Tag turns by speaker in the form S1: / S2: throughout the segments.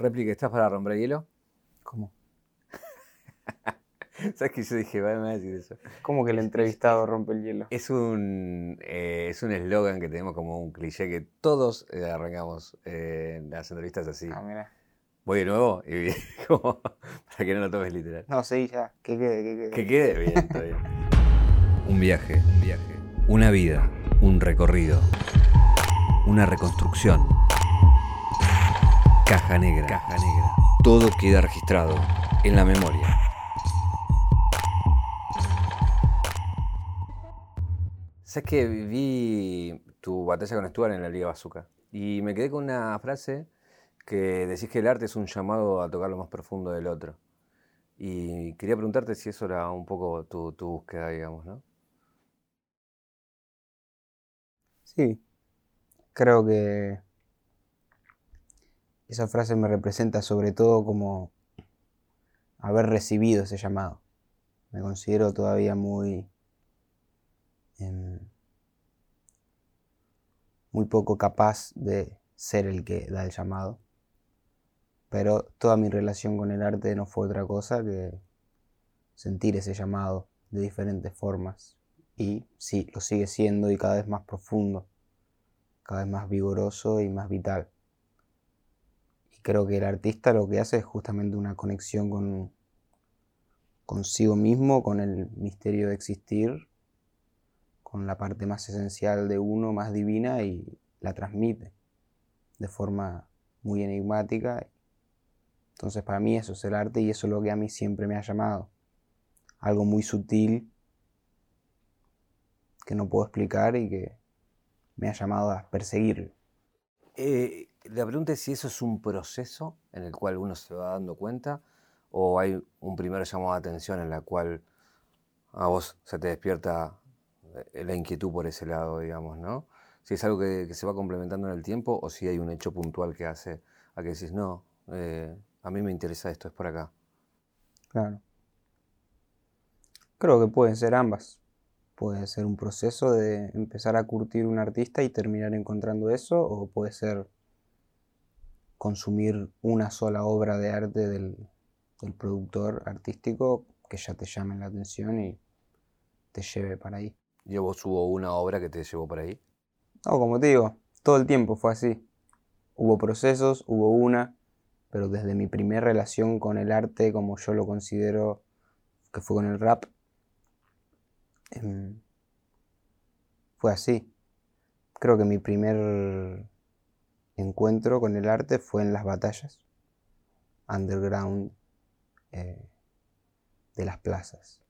S1: Réplica, ¿estás para romper hielo?
S2: ¿Cómo?
S1: ¿Sabes que yo dije, va a decir eso?
S2: ¿Cómo que el entrevistado rompe el hielo?
S1: Es un eh, es un eslogan que tenemos como un cliché que todos eh, arrancamos eh, en las entrevistas así.
S2: Ah, mira.
S1: Voy de nuevo y como para que no lo tomes literal.
S2: No, sí, ya. Que quede, que quede.
S1: Que quede bien, está bien. Un viaje, un viaje. Una vida, un recorrido. Una reconstrucción. Caja negra. Caja negra. Todo queda registrado en la memoria. Sabes que vi tu batalla con Stuart en la Liga Bazooka y me quedé con una frase que decís que el arte es un llamado a tocar lo más profundo del otro. Y quería preguntarte si eso era un poco tu, tu búsqueda, digamos, ¿no?
S2: Sí, creo que esa frase me representa sobre todo como haber recibido ese llamado. Me considero todavía muy em, muy poco capaz de ser el que da el llamado. Pero toda mi relación con el arte no fue otra cosa que sentir ese llamado de diferentes formas. Y sí, lo sigue siendo y cada vez más profundo, cada vez más vigoroso y más vital. Creo que el artista lo que hace es justamente una conexión con consigo mismo, con el misterio de existir, con la parte más esencial de uno, más divina, y la transmite de forma muy enigmática. Entonces para mí eso es el arte y eso es lo que a mí siempre me ha llamado. Algo muy sutil que no puedo explicar y que me ha llamado a perseguir.
S1: Eh, la pregunta es si eso es un proceso en el cual uno se va dando cuenta o hay un primer llamado de atención en la cual a vos se te despierta eh, la inquietud por ese lado, digamos, ¿no? Si es algo que, se va complementando en el tiempo o si hay un hecho puntual que hace a que decís, no, eh, a mí me interesa esto, es por acá.
S2: Claro. Creo que pueden ser ambas. Puede ser un proceso de empezar a curtir un artista y terminar encontrando eso, o puede ser consumir una sola obra de arte del, del productor artístico que ya te llame la atención y te lleve para ahí.
S1: ¿Y vos hubo una obra que te llevó por ahí?
S2: No, como te digo, todo el tiempo fue así. Hubo procesos, hubo una, pero desde mi primera relación con el arte, como yo lo considero, que fue con el rap, em, fue así. Creo que mi primer encuentro con el arte fue en las batallas underground eh, de las plazas.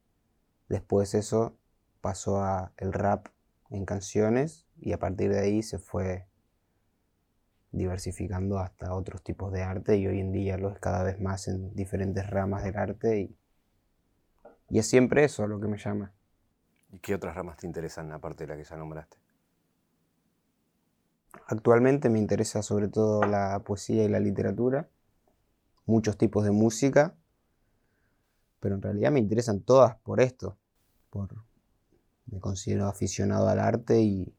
S2: Después eso pasó a el rap en canciones y a partir de ahí se fue diversificando hasta otros tipos de arte y hoy en día lo es cada vez más en diferentes ramas del arte y, y es siempre eso lo que me llama.
S1: ¿Y qué otras ramas te interesan aparte de la que ya nombraste?
S2: Actualmente me interesa sobre todo la poesía y la literatura, muchos tipos de música, pero en realidad me interesan todas por esto, por, me considero aficionado al arte y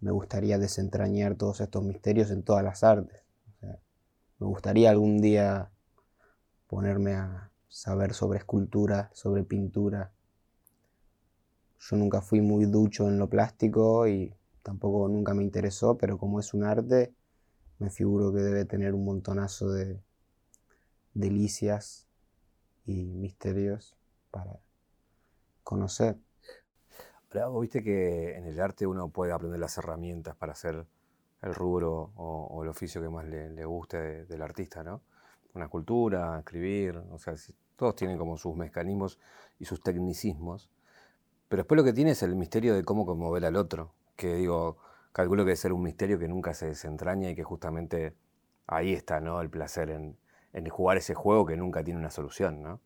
S2: me gustaría desentrañar todos estos misterios en todas las artes. me gustaría algún día ponerme a saber sobre escultura, sobre pintura. Yo nunca fui muy ducho en lo plástico y tampoco nunca me interesó, pero como es un arte, me figuro que debe tener un montonazo de delicias y misterios para conocer.
S1: Ahora, viste que en el arte uno puede aprender las herramientas para hacer el rubro o, el oficio que más le, guste del artista, ¿no? Una escultura, escribir, o sea, todos tienen como sus mecanismos y sus tecnicismos. Pero después lo que tiene es el misterio de cómo conmover al otro, que digo, calculo que debe ser un misterio que nunca se desentraña y que justamente ahí está, ¿no? El placer en, en jugar ese juego que nunca tiene una solución, ¿no?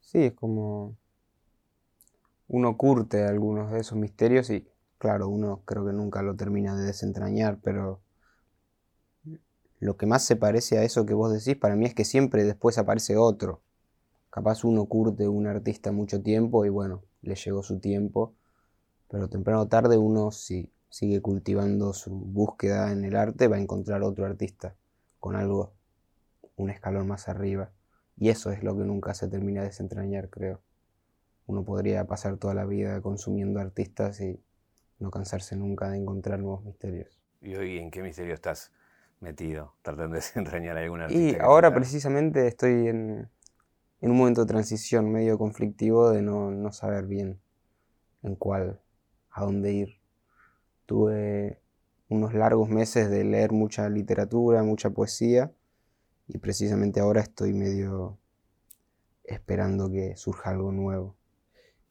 S2: Sí, es como uno curte algunos de esos misterios y claro, uno creo que nunca lo termina de desentrañar, pero lo que más se parece a eso que vos decís para mí es que siempre después aparece otro. Capaz uno curte un artista mucho tiempo y bueno, le llegó su tiempo, pero temprano o tarde uno si sigue cultivando su búsqueda en el arte va a encontrar otro artista con algo un escalón más arriba. Y eso es lo que nunca se termina de desentrañar, creo. Uno podría pasar toda la vida consumiendo artistas y no cansarse nunca de encontrar nuevos misterios.
S1: ¿Y hoy en qué misterio estás metido, tratando de desentrañar algún artista?
S2: Y ahora precisamente estoy en, un momento de transición medio conflictivo de no, no saber bien en cuál, a dónde ir. Tuve unos largos meses de leer mucha literatura, mucha poesía, y precisamente ahora estoy medio esperando que surja algo nuevo.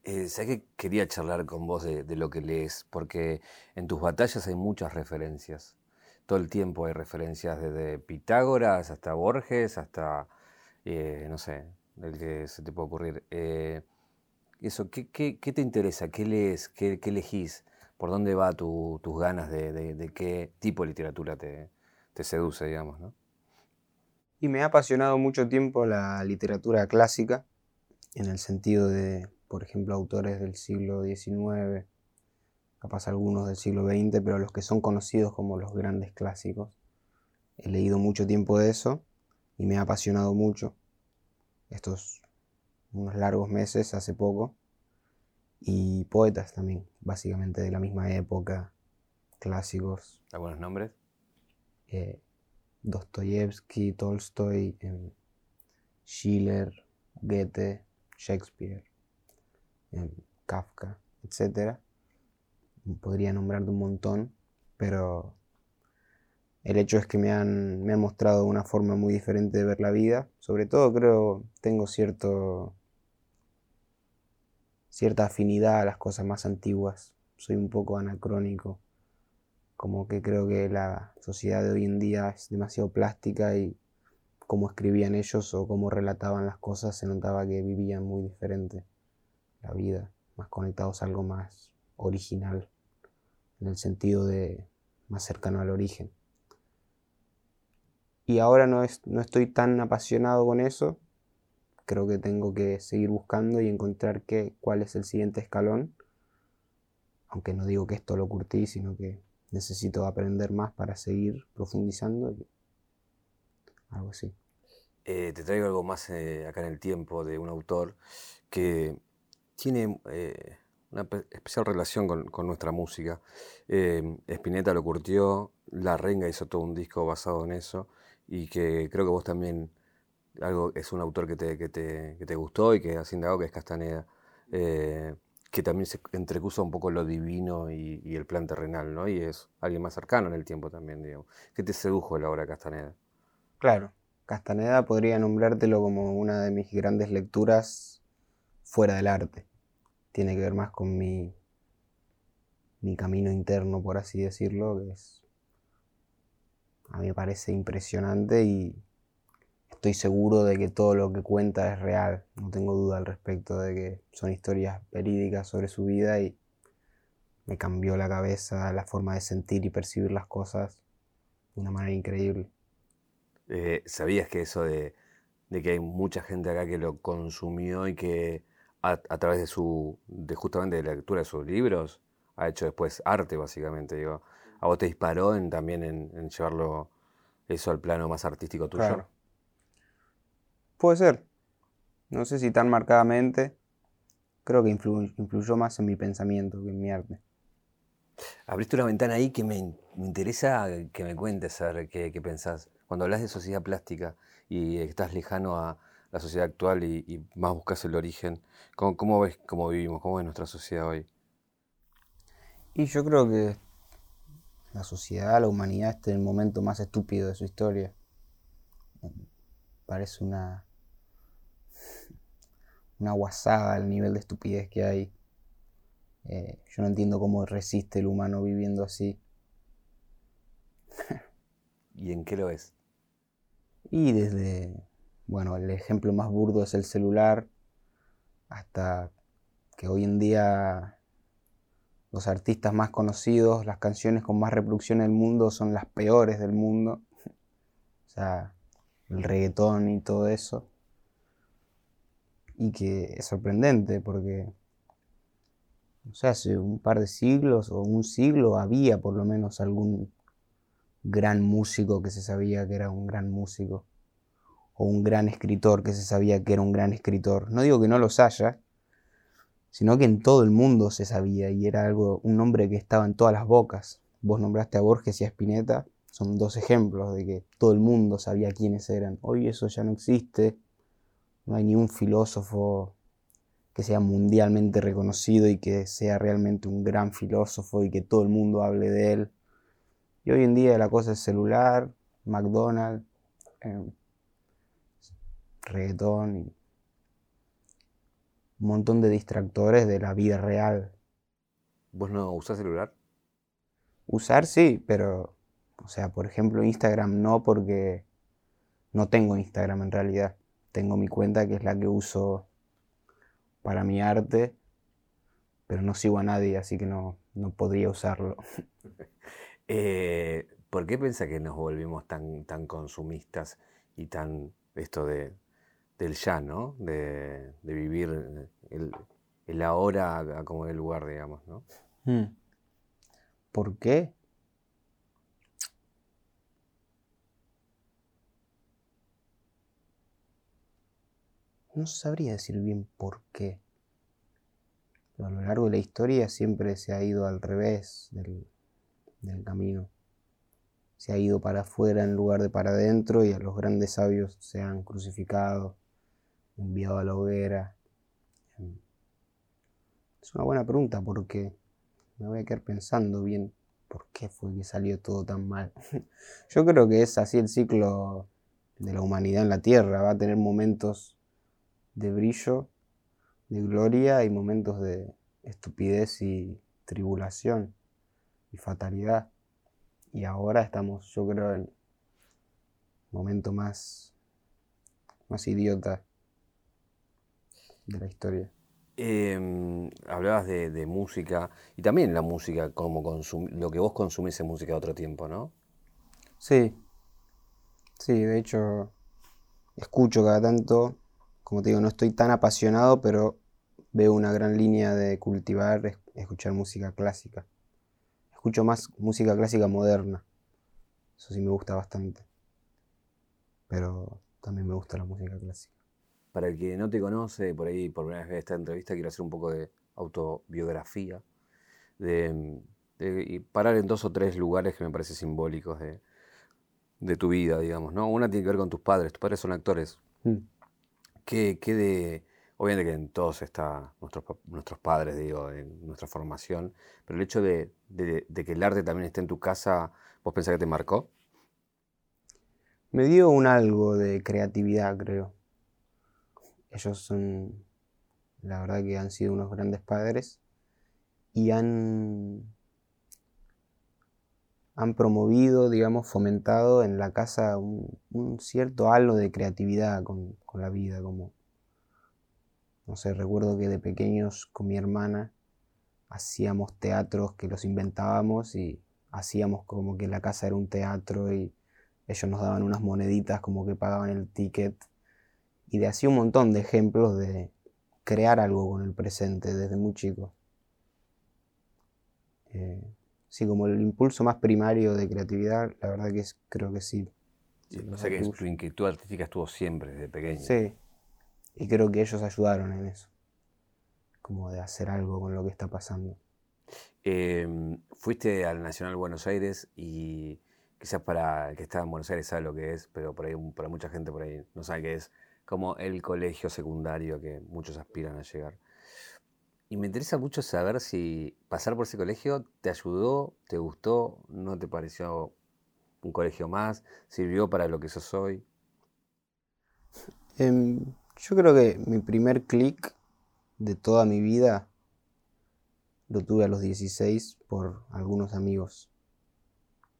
S1: Eh, sé que quería charlar con vos de, lo que lees? Porque en tus batallas hay muchas referencias. Todo el tiempo hay referencias desde Pitágoras hasta Borges, hasta, eh, no sé, el que se te puede ocurrir. Eh, eso, ¿qué, te interesa? ¿Qué lees? ¿Qué, elegís? ¿Por dónde va tus ganas de, qué tipo de literatura te, te seduce, digamos? ¿no?
S2: Y me ha apasionado mucho tiempo la literatura clásica, en el sentido de por ejemplo, autores del siglo XIX, capaz algunos del siglo XX, pero los que son conocidos como los grandes clásicos. He leído mucho tiempo de eso y me ha apasionado mucho estos unos largos meses hace poco. Y poetas también, básicamente de la misma época, clásicos.
S1: ¿Algunos nombres?
S2: Eh, Dostoyevsky, Tolstoy, em, Schiller, Goethe, Shakespeare. Kafka, etc. Podría nombrarte un montón, pero el hecho es que me han, me han mostrado una forma muy diferente de ver la vida. Sobre todo creo tengo cierto, cierta afinidad a las cosas más antiguas. Soy un poco anacrónico. Como que creo que la sociedad de hoy en día es demasiado plástica y cómo escribían ellos o cómo relataban las cosas se notaba que vivían muy diferente la vida, más conectados a algo más original, en el sentido de más cercano al origen. Y ahora no, no estoy tan apasionado con eso, creo que tengo que seguir buscando y encontrar qué, cuál es el siguiente escalón, aunque no digo que esto lo curtí, sino que necesito aprender más para seguir profundizando algo así.
S1: Eh, te traigo algo más eh, acá en el tiempo de un autor que tiene eh, una especial relación con, nuestra música. Spinetta lo curtió, La Renga hizo todo un disco basado en eso y que creo que vos también algo es un autor que te, que te, gustó y que has indagado, que es Castaneda, eh, que también se entrecusa un poco lo divino y, el plan terrenal, ¿no? Y es alguien más cercano en el tiempo también, digamos. ¿Qué te sedujo la obra de Castaneda?
S2: Claro, Castaneda podría nombrártelo como una de mis grandes lecturas fuera del arte tiene que ver más con mi, mi camino interno, por así decirlo, que es, a mí me parece impresionante y estoy seguro de que todo lo que cuenta es real, no tengo duda al respecto de que son historias verídicas sobre su vida y me cambió la cabeza, la forma de sentir y percibir las cosas de una manera increíble.
S1: Eh, ¿Sabías que eso de, de, que hay mucha gente acá que lo consumió y que a, través de su, de justamente de la lectura de sus libros, ha hecho después arte, básicamente. Digo, ¿A vos te disparó en, también en, llevarlo eso al plano más artístico tuyo?
S2: Puede ser. No sé si tan marcadamente. Creo que influyó más en mi pensamiento que en mi arte.
S1: Abriste una ventana ahí que me, interesa que me cuentes, a ver qué, qué pensás. Cuando hablas de sociedad plástica y estás lejano a, la sociedad actual y, más buscas el origen. ¿Cómo, ves cómo vivimos? ¿Cómo es nuestra sociedad hoy?
S2: Y yo creo que la sociedad, la humanidad está en el momento más estúpido de su historia. Parece una, una guasada el nivel de estupidez que hay. Eh, yo no entiendo cómo resiste el humano viviendo así.
S1: ¿Y en qué lo ves?
S2: Y desde bueno, el ejemplo más burdo es el celular, hasta que hoy en día los artistas más conocidos, las canciones con más reproducción en el mundo son las peores del mundo. O sea, el reggaetón y todo eso. Y que es sorprendente porque, o sea, hace un par de siglos o un siglo había por lo menos algún gran músico que se sabía que era un gran músico, o un gran escritor que se sabía que era un gran escritor. No digo que no los haya, sino que en todo el mundo se sabía y era algo, un nombre que estaba en todas las bocas. Vos nombraste a Borges y a Spinetta, son dos ejemplos de que todo el mundo sabía quiénes eran. Hoy eso ya no existe, no hay ni un filósofo que sea mundialmente reconocido y que sea realmente un gran filósofo y que todo el mundo hable de él. Y hoy en día la cosa es celular, McDonald's, eh, reggaetón y un montón de distractores de la vida real.
S1: ¿Vos no usás celular?
S2: Usar sí, pero, o sea, por ejemplo, Instagram no porque no tengo Instagram en realidad. Tengo mi cuenta que es la que uso para mi arte, pero no sigo a nadie, así que no, no podría usarlo.
S1: Eh, ¿Por qué piensa que nos volvimos tan, tan consumistas y tan esto de, del ya, ¿no? De, vivir el, el, ahora como el lugar, digamos, ¿no?
S2: Hmm. ¿Por qué? No sabría decir bien por qué. A lo largo de la historia siempre se ha ido al revés del, del camino. Se ha ido para afuera en lugar de para adentro y a los grandes sabios se han crucificado enviado a la hoguera? Es una buena pregunta porque me voy a quedar pensando bien por qué fue que salió todo tan mal. Yo creo que es así el ciclo de la humanidad en la Tierra. Va a tener momentos de brillo, de gloria y momentos de estupidez y tribulación y fatalidad. Y ahora estamos, yo creo, en momento más, más idiota de la historia.
S1: Em, hablabas de, música y también la música, como lo que vos consumís en música de otro tiempo, ¿no?
S2: Sí, sí, de hecho escucho cada tanto, como te digo, no estoy tan apasionado, pero veo una gran línea de cultivar, escuchar música clásica. Escucho más música clásica moderna, eso sí me gusta bastante, pero también me gusta la música clásica.
S1: Para el que no te conoce, por ahí por primera vez ve esta entrevista, quiero hacer un poco de autobiografía, de, y parar en dos o tres lugares que me parecen simbólicos de, tu vida, digamos, ¿no? Una tiene que ver con tus padres, tus padres son actores. Mm. ¿Qué, de, obviamente que en todos está nuestros, nuestros padres, digo, en nuestra formación, pero el hecho de, de que el arte también esté en tu casa, ¿vos pensás que te marcó?
S2: Me dio un algo de creatividad, creo. Ellos son, la verdad que han sido unos grandes padres y han, han promovido, digamos, fomentado en la casa un, cierto halo de creatividad con, la vida, como, no sé, recuerdo que de pequeños con mi hermana hacíamos teatros que los inventábamos y hacíamos como que la casa era un teatro y ellos nos daban unas moneditas como que pagaban el ticket y de así un montón de ejemplos de crear algo con el presente desde muy chico. Eh, sí, como el impulso más primario de creatividad, la verdad que es, creo que sí.
S1: o sea que tu inquietud artística estuvo siempre desde pequeño.
S2: Sí, y creo que ellos ayudaron en eso, como de hacer algo con lo que está pasando.
S1: Em, fuiste al Nacional Buenos Aires y quizás para el que está en Buenos Aires sabe lo que es, pero por ahí, para mucha gente por ahí no sabe qué es como el colegio secundario que muchos aspiran a llegar. Y me interesa mucho saber si pasar por ese colegio te ayudó, te gustó, no te pareció un colegio más, sirvió para lo que sos hoy.
S2: Em, yo creo que mi primer clic de toda mi vida lo tuve a los 16 por algunos amigos.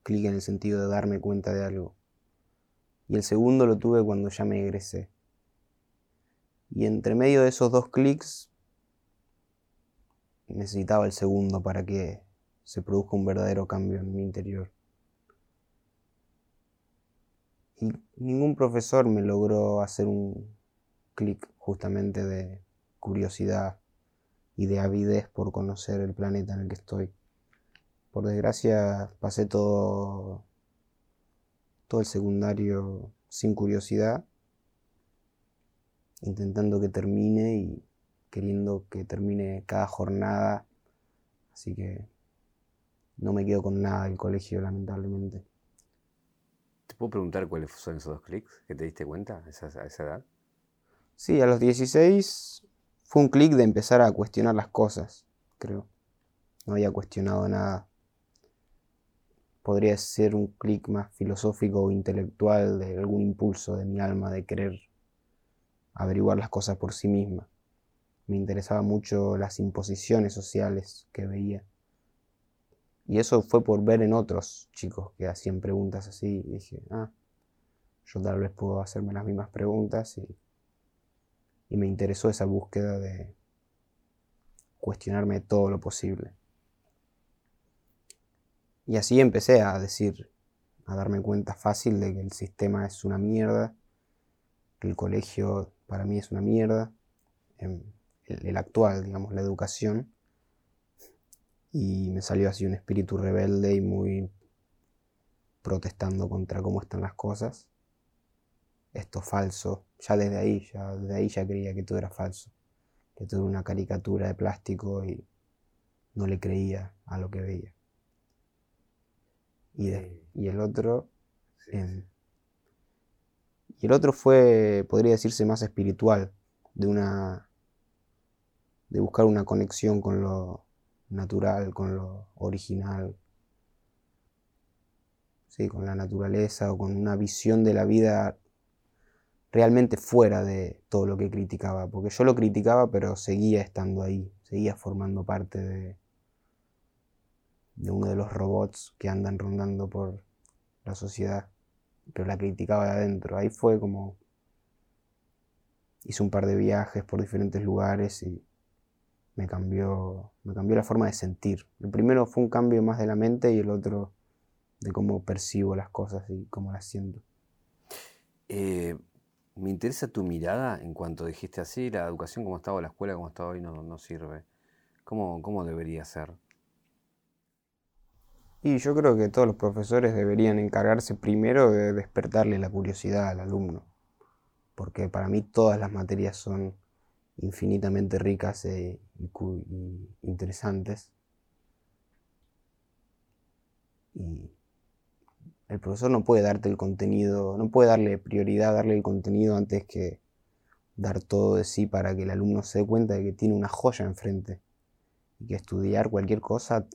S2: Clic en el sentido de darme cuenta de algo. Y el segundo lo tuve cuando ya me egresé. Y entre medio de esos dos clics necesitaba el segundo para que se produzca un verdadero cambio en mi interior. Y ningún profesor me logró hacer un clic justamente de curiosidad y de avidez por conocer el planeta en el que estoy. Por desgracia pasé todo todo el secundario sin curiosidad, intentando que termine y queriendo que termine cada jornada. Así que no me quedo con nada del colegio, lamentablemente.
S1: ¿Te puedo preguntar cuáles son esos dos clics que te diste cuenta a esa, a esa edad?
S2: Sí, a los 16 fue un clic de empezar a cuestionar las cosas, creo. No había cuestionado nada. Podría ser un clic más filosófico o intelectual de algún impulso de mi alma de querer averiguar las cosas por sí misma. Me interesaba mucho las imposiciones sociales que veía. Y eso fue por ver en otros chicos que hacían preguntas así. Y dije, ah, yo tal vez puedo hacerme las mismas preguntas. Y, y me interesó esa búsqueda de cuestionarme todo lo posible. Y así empecé a decir, a darme cuenta fácil de que el sistema es una mierda, que el colegio para mí es una mierda, em, el, actual, digamos, la educación. Y me salió así un espíritu rebelde y muy protestando contra cómo están las cosas. Esto falso, ya desde ahí, ya desde ahí ya creía que todo era falso, que todo era una caricatura de plástico y no le creía a lo que veía. Y, de- y el otro, em, y el otro fue, podría decirse, más espiritual, de una, de buscar una conexión con lo natural, con lo original, sí, con la naturaleza o con una visión de la vida realmente fuera de todo lo que criticaba, porque yo lo criticaba, pero seguía estando ahí, seguía formando parte de, de uno de los robots que andan rondando por la sociedad, pero la criticaba de adentro. Ahí fue como hice un par de viajes por diferentes lugares y me cambió, me cambió la forma de sentir. El primero fue un cambio más de la mente y el otro de cómo percibo las cosas y cómo las siento.
S1: Eh, me interesa tu mirada en cuanto dijiste así, la educación como estaba, la escuela como está hoy no, no sirve. ¿Cómo, ¿Cómo debería ser?
S2: Y yo creo que todos los profesores deberían encargarse primero de despertarle la curiosidad al alumno, porque para mí todas las materias son infinitamente ricas e, y, interesantes. Y el profesor no puede darte el contenido, no puede darle prioridad, darle el contenido antes que dar todo de sí para que el alumno se dé cuenta de que tiene una joya enfrente y que estudiar cualquier cosa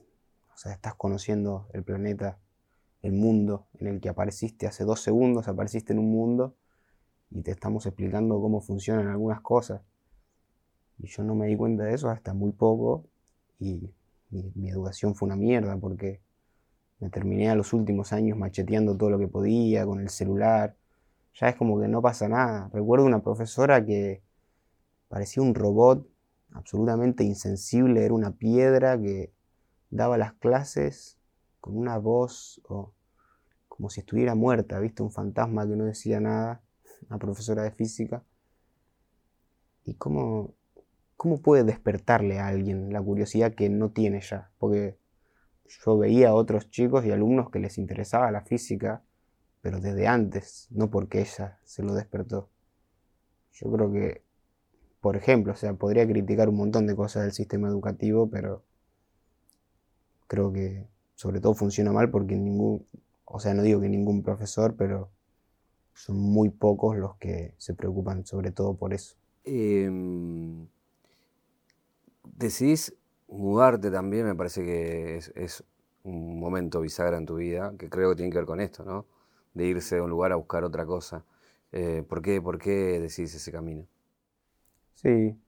S2: o sea, estás conociendo el planeta, el mundo en el que apareciste hace dos segundos, apareciste en un mundo y te estamos explicando cómo funcionan algunas cosas. Y yo no me di cuenta de eso hasta muy poco y mi, educación fue una mierda porque me terminé a los últimos años macheteando todo lo que podía con el celular. Ya es como que no pasa nada. Recuerdo una profesora que parecía un robot absolutamente insensible, era una piedra que daba las clases con una voz o como si estuviera muerta, ¿viste? Un fantasma que no decía nada, una profesora de física. ¿Y cómo, cómo puede despertarle a alguien la curiosidad que no tiene ya? Porque yo veía a otros chicos y alumnos que les interesaba la física, pero desde antes, no porque ella se lo despertó. Yo creo que, por ejemplo, o sea, podría criticar un montón de cosas del sistema educativo, pero creo que sobre todo funciona mal porque ningún, o sea, no digo que ningún profesor, pero son muy pocos los que se preocupan sobre todo por eso.
S1: Em, decidís mudarte también, me parece que es, es un momento bisagra en tu vida, que creo que tiene que ver con esto, ¿no? De irse de un lugar a buscar otra cosa. Eh, ¿por qué, ¿Por qué decidís ese camino?
S2: Sí,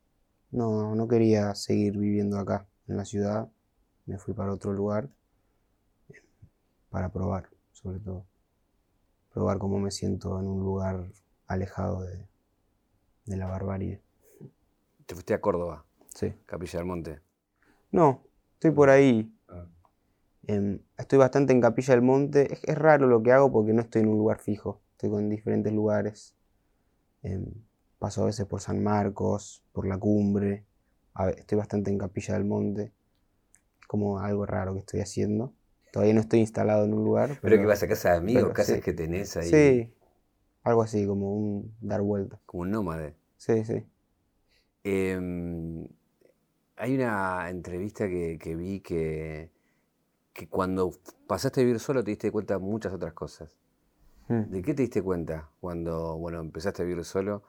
S2: no, no quería seguir viviendo acá en la ciudad, me fui para otro lugar para probar, sobre todo. Probar cómo me siento en un lugar alejado de, de la barbarie.
S1: Te fuiste a Córdoba,
S2: Sí.
S1: Capilla del Monte.
S2: No, estoy por ahí.
S1: Ah.
S2: Em, estoy bastante en Capilla del Monte. Es, es raro lo que hago porque no estoy en un lugar fijo. Estoy con diferentes lugares. Em, paso a veces por San Marcos, por la cumbre. A estoy bastante en Capilla del Monte. Es como algo raro que estoy haciendo. Todavía no estoy instalado en un lugar.
S1: Pero, que vas a casa de amigos,
S2: pero
S1: casas
S2: sí.
S1: que tenés ahí.
S2: Sí, algo así, como un dar vuelta.
S1: Como un nómade.
S2: Sí, sí.
S1: Em, hay una entrevista que, que vi que, que cuando pasaste a vivir solo te diste cuenta de muchas otras cosas.
S2: Mm.
S1: ¿De qué te diste cuenta cuando bueno, empezaste a vivir solo?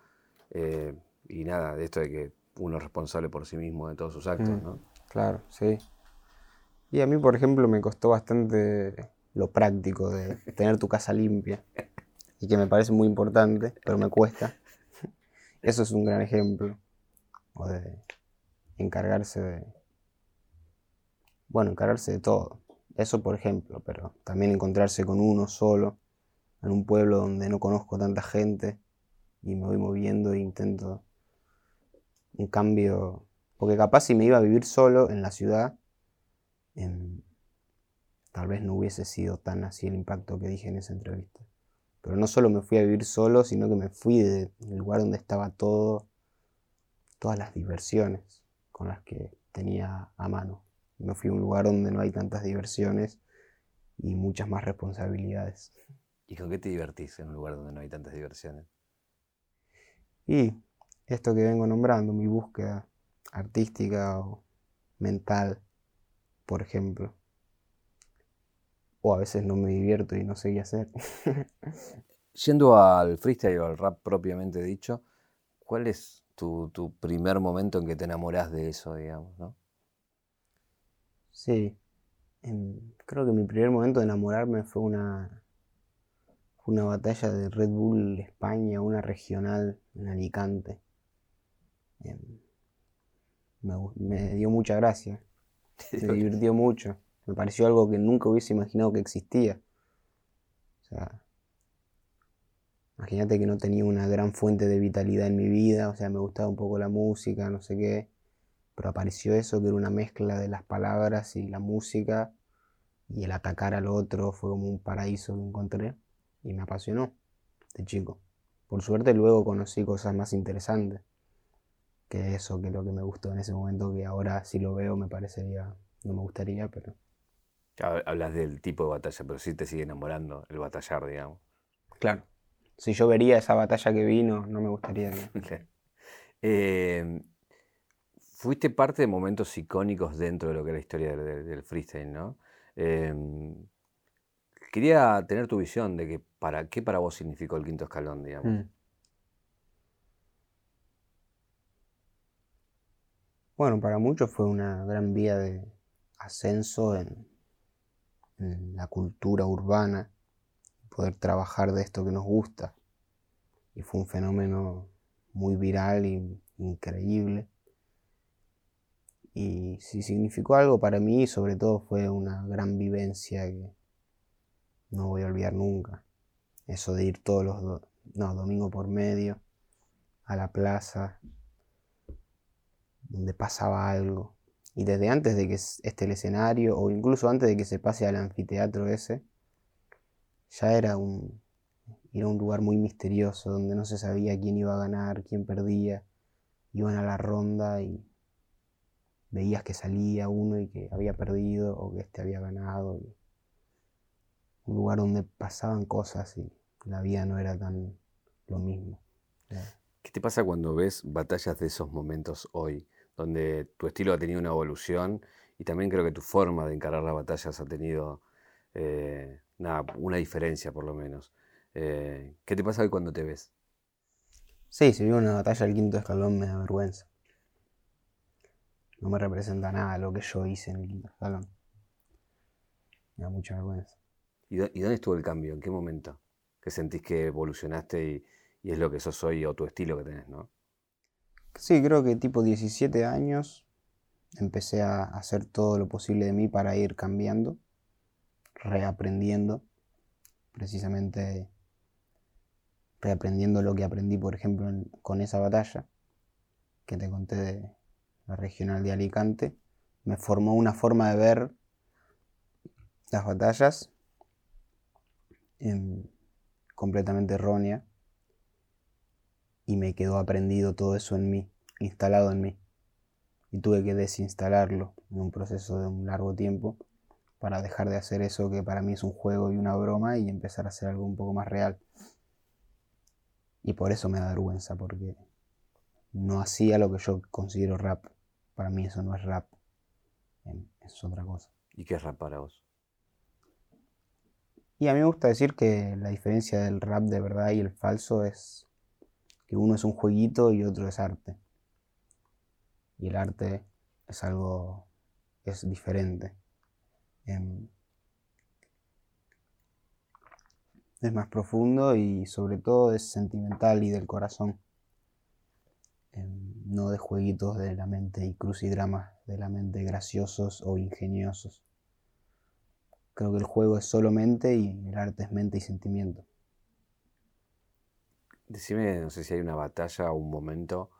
S1: Eh, y nada, de esto de que uno es responsable por sí mismo de todos sus actos,
S2: Mm.
S1: ¿no?
S2: Claro, sí. Y a mí, por ejemplo, me costó bastante lo práctico de tener tu casa limpia. Y que me parece muy importante, pero me cuesta. Eso es un gran ejemplo. O de encargarse de. Bueno, encargarse de todo. Eso, por ejemplo, pero también encontrarse con uno solo, en un pueblo donde no conozco tanta gente y me voy moviendo e intento un cambio. Porque capaz si me iba a vivir solo en la ciudad, em, tal vez no hubiese sido tan así el impacto que dije en esa entrevista. Pero no solo me fui a vivir solo, sino que me fui de- del lugar donde estaba todo, todas las diversiones con las que tenía a mano. Me fui a un lugar donde no hay tantas diversiones y muchas más responsabilidades.
S1: ¿Y con qué te divertís en un lugar donde no hay tantas diversiones?
S2: Y esto que vengo nombrando, mi búsqueda artística o mental, por ejemplo. O a veces no me divierto y no sé qué hacer.
S1: Yendo al freestyle o al rap propiamente dicho, ¿cuál es tu, tu primer momento en que te enamorás de eso, digamos, no?
S2: Sí, creo que mi primer momento de enamorarme fue una, una batalla de Red Bull España, una regional en Alicante. Em, me, me dio mucha gracia, me divirtió mucho. Me pareció algo que nunca hubiese imaginado que existía. O sea, imagínate que no tenía una gran fuente de vitalidad en mi vida, o sea, me gustaba un poco la música, no sé qué, pero apareció eso que era una mezcla de las palabras y la música y el atacar al otro fue como un paraíso que encontré y me apasionó de chico. Por suerte luego conocí cosas más interesantes que eso, que lo que me gustó en ese momento, que ahora si lo veo me parecería, no me gustaría, pero
S1: Hab- Hablas del tipo de batalla, pero sí te sigue enamorando el batallar, digamos.
S2: claro. Si yo vería esa batalla que vino, no me gustaría. ¿no?
S1: Eh, fuiste parte de momentos icónicos dentro de lo que es la historia del, del- del freestyle, ¿no? Eh, quería tener tu visión de que para qué para vos significó el quinto escalón, digamos.
S2: Mm. Bueno, para muchos fue una gran vía de ascenso en, en la cultura urbana, poder trabajar de esto que nos gusta. Y fue un fenómeno muy viral y increíble. Y si significó algo para mí, sobre todo fue una gran vivencia que no voy a olvidar nunca. Eso de ir todos los no, domingo por medio a la plaza donde pasaba algo. Y desde antes de que esté el escenario, o incluso antes de que se pase al anfiteatro ese, ya era un, era un lugar muy misterioso, donde no se sabía quién iba a ganar, quién perdía. Iban a la ronda y veías que salía uno y que había perdido, o que este había ganado. un lugar donde pasaban cosas y la vida no era tan lo mismo.
S1: ¿Qué te pasa cuando ves batallas de esos momentos hoy, donde tu estilo ha tenido una evolución y también creo que tu forma de encarar las batallas ha tenido eh, nada, una diferencia por lo menos? Eh, ¿qué te pasa hoy cuando te ves?
S2: Sí, si veo una batalla del quinto escalón me da vergüenza. No me representa nada lo que yo hice en el quinto escalón. Me da mucha vergüenza.
S1: ¿Y, dó- y dónde estuvo el cambio? ¿En qué momento? ¿Que sentís que evolucionaste y, y es lo que sos hoy o tu estilo que tenés, ¿no?
S2: Sí, creo que tipo 17 años empecé a hacer todo lo posible de mí para ir cambiando, reaprendiendo, precisamente reaprendiendo lo que aprendí, por ejemplo, con esa batalla que te conté de la regional de Alicante. Me formó una forma de ver las batallas completamente errónea y me quedó aprendido todo eso en mí, instalado en mí. Y tuve que desinstalarlo en un proceso de un largo tiempo para dejar de hacer eso que para mí es un juego y una broma y empezar a hacer algo un poco más real. Y por eso me da vergüenza, porque no hacía lo que yo considero rap. Para mí eso no es rap, em, es otra cosa.
S1: ¿Y qué es rap para vos?
S2: Y a mí me gusta decir que la diferencia del rap de verdad y el falso es que uno es un jueguito y otro es arte. Y el arte es algo, es diferente. Em, es más profundo y sobre todo es sentimental y del corazón. Em, no de jueguitos de la mente y crucigramas de la mente graciosos o ingeniosos. Creo que el juego es solo mente y el arte es mente y sentimiento.
S1: Decime, no sé si hay una batalla o un momento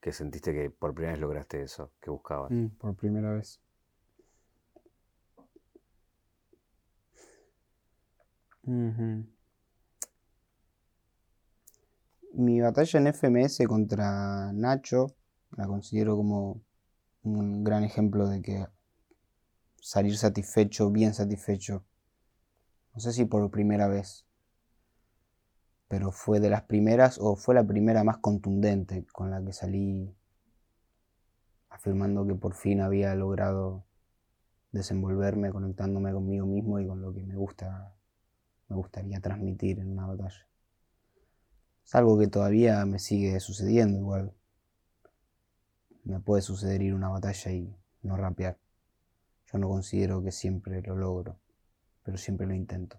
S1: que sentiste que por primera vez lograste eso, que buscabas.
S2: Mm, por primera vez. Mi batalla en FMS contra Nacho la considero como un gran ejemplo de que salir satisfecho, bien satisfecho, no sé si por primera vez, pero fue de las primeras o fue la primera más contundente con la que salí afirmando que por fin había logrado desenvolverme, conectándome conmigo mismo y con lo que me gusta, me gustaría transmitir en una batalla. Es algo que todavía me sigue sucediendo igual. Me puede suceder ir a una batalla y no rapear. Yo no considero que siempre lo logro, pero siempre lo intento.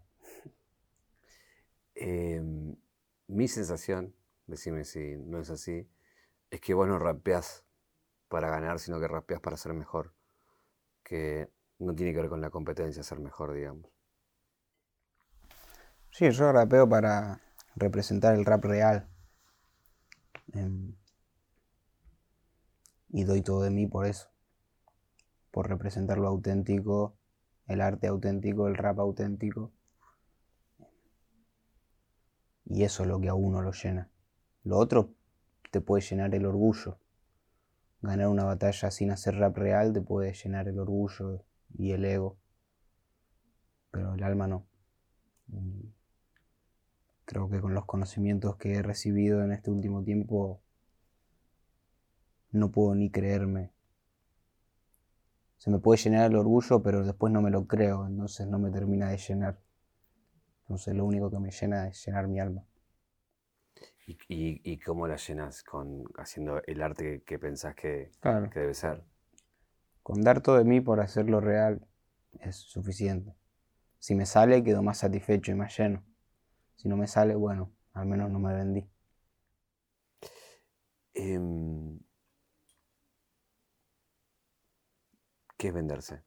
S1: Em, mi sensación, decime si no es así, es que vos no rapeás para ganar, sino que rapeás para ser mejor. Que no tiene que ver con la competencia, ser mejor, digamos.
S2: Sí, yo rapeo para representar el rap real. Em, y doy todo de mí por eso. Por representar lo auténtico, el arte auténtico, el rap auténtico. Y eso es lo que a uno lo llena. Lo otro te puede llenar el orgullo. Ganar una batalla sin hacer rap real te puede llenar el orgullo y el ego. Pero el alma no. Creo que con los conocimientos que he recibido en este último tiempo no puedo ni creerme. Se me puede llenar el orgullo, pero después no me lo creo, entonces no me termina de llenar. Entonces lo único que me llena es llenar mi alma.
S1: ¿Y, cómo la llenas? Con, haciendo el arte que, pensás que, que debe ser.
S2: Con dar todo de mí por hacerlo real es suficiente. Si me sale, quedo más satisfecho y más lleno. Si no me sale, bueno, al menos no me vendí.
S1: Em, ¿Qué es venderse?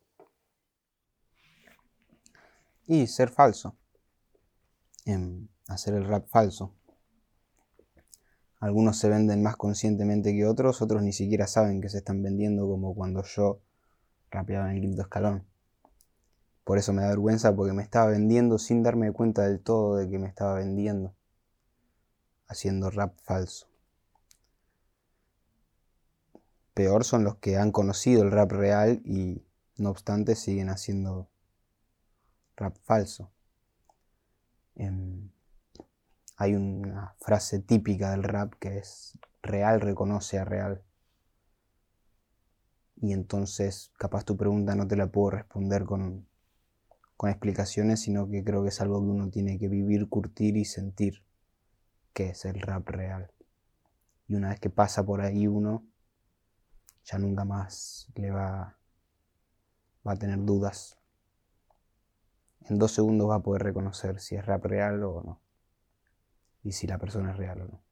S2: Y ser falso. Em, hacer el rap falso. Algunos se venden más conscientemente que otros, otros ni siquiera saben que se están vendiendo como cuando yo rapeaba en el quinto escalón. Por eso me da vergüenza porque me estaba vendiendo sin darme cuenta del todo de que me estaba vendiendo. Haciendo rap falso. Peor son los que han conocido el rap real y no obstante siguen haciendo rap falso. Em, hay una frase típica del rap que es real reconoce a real. Y entonces capaz tu pregunta no te la puedo responder con con explicaciones, sino que creo que es algo que uno tiene que vivir, curtir y sentir, que es el rap real. Y una vez que pasa por ahí uno, ya nunca más le va, va a tener dudas. En dos segundos va a poder reconocer si es rap real o no. Y si la persona es real o no.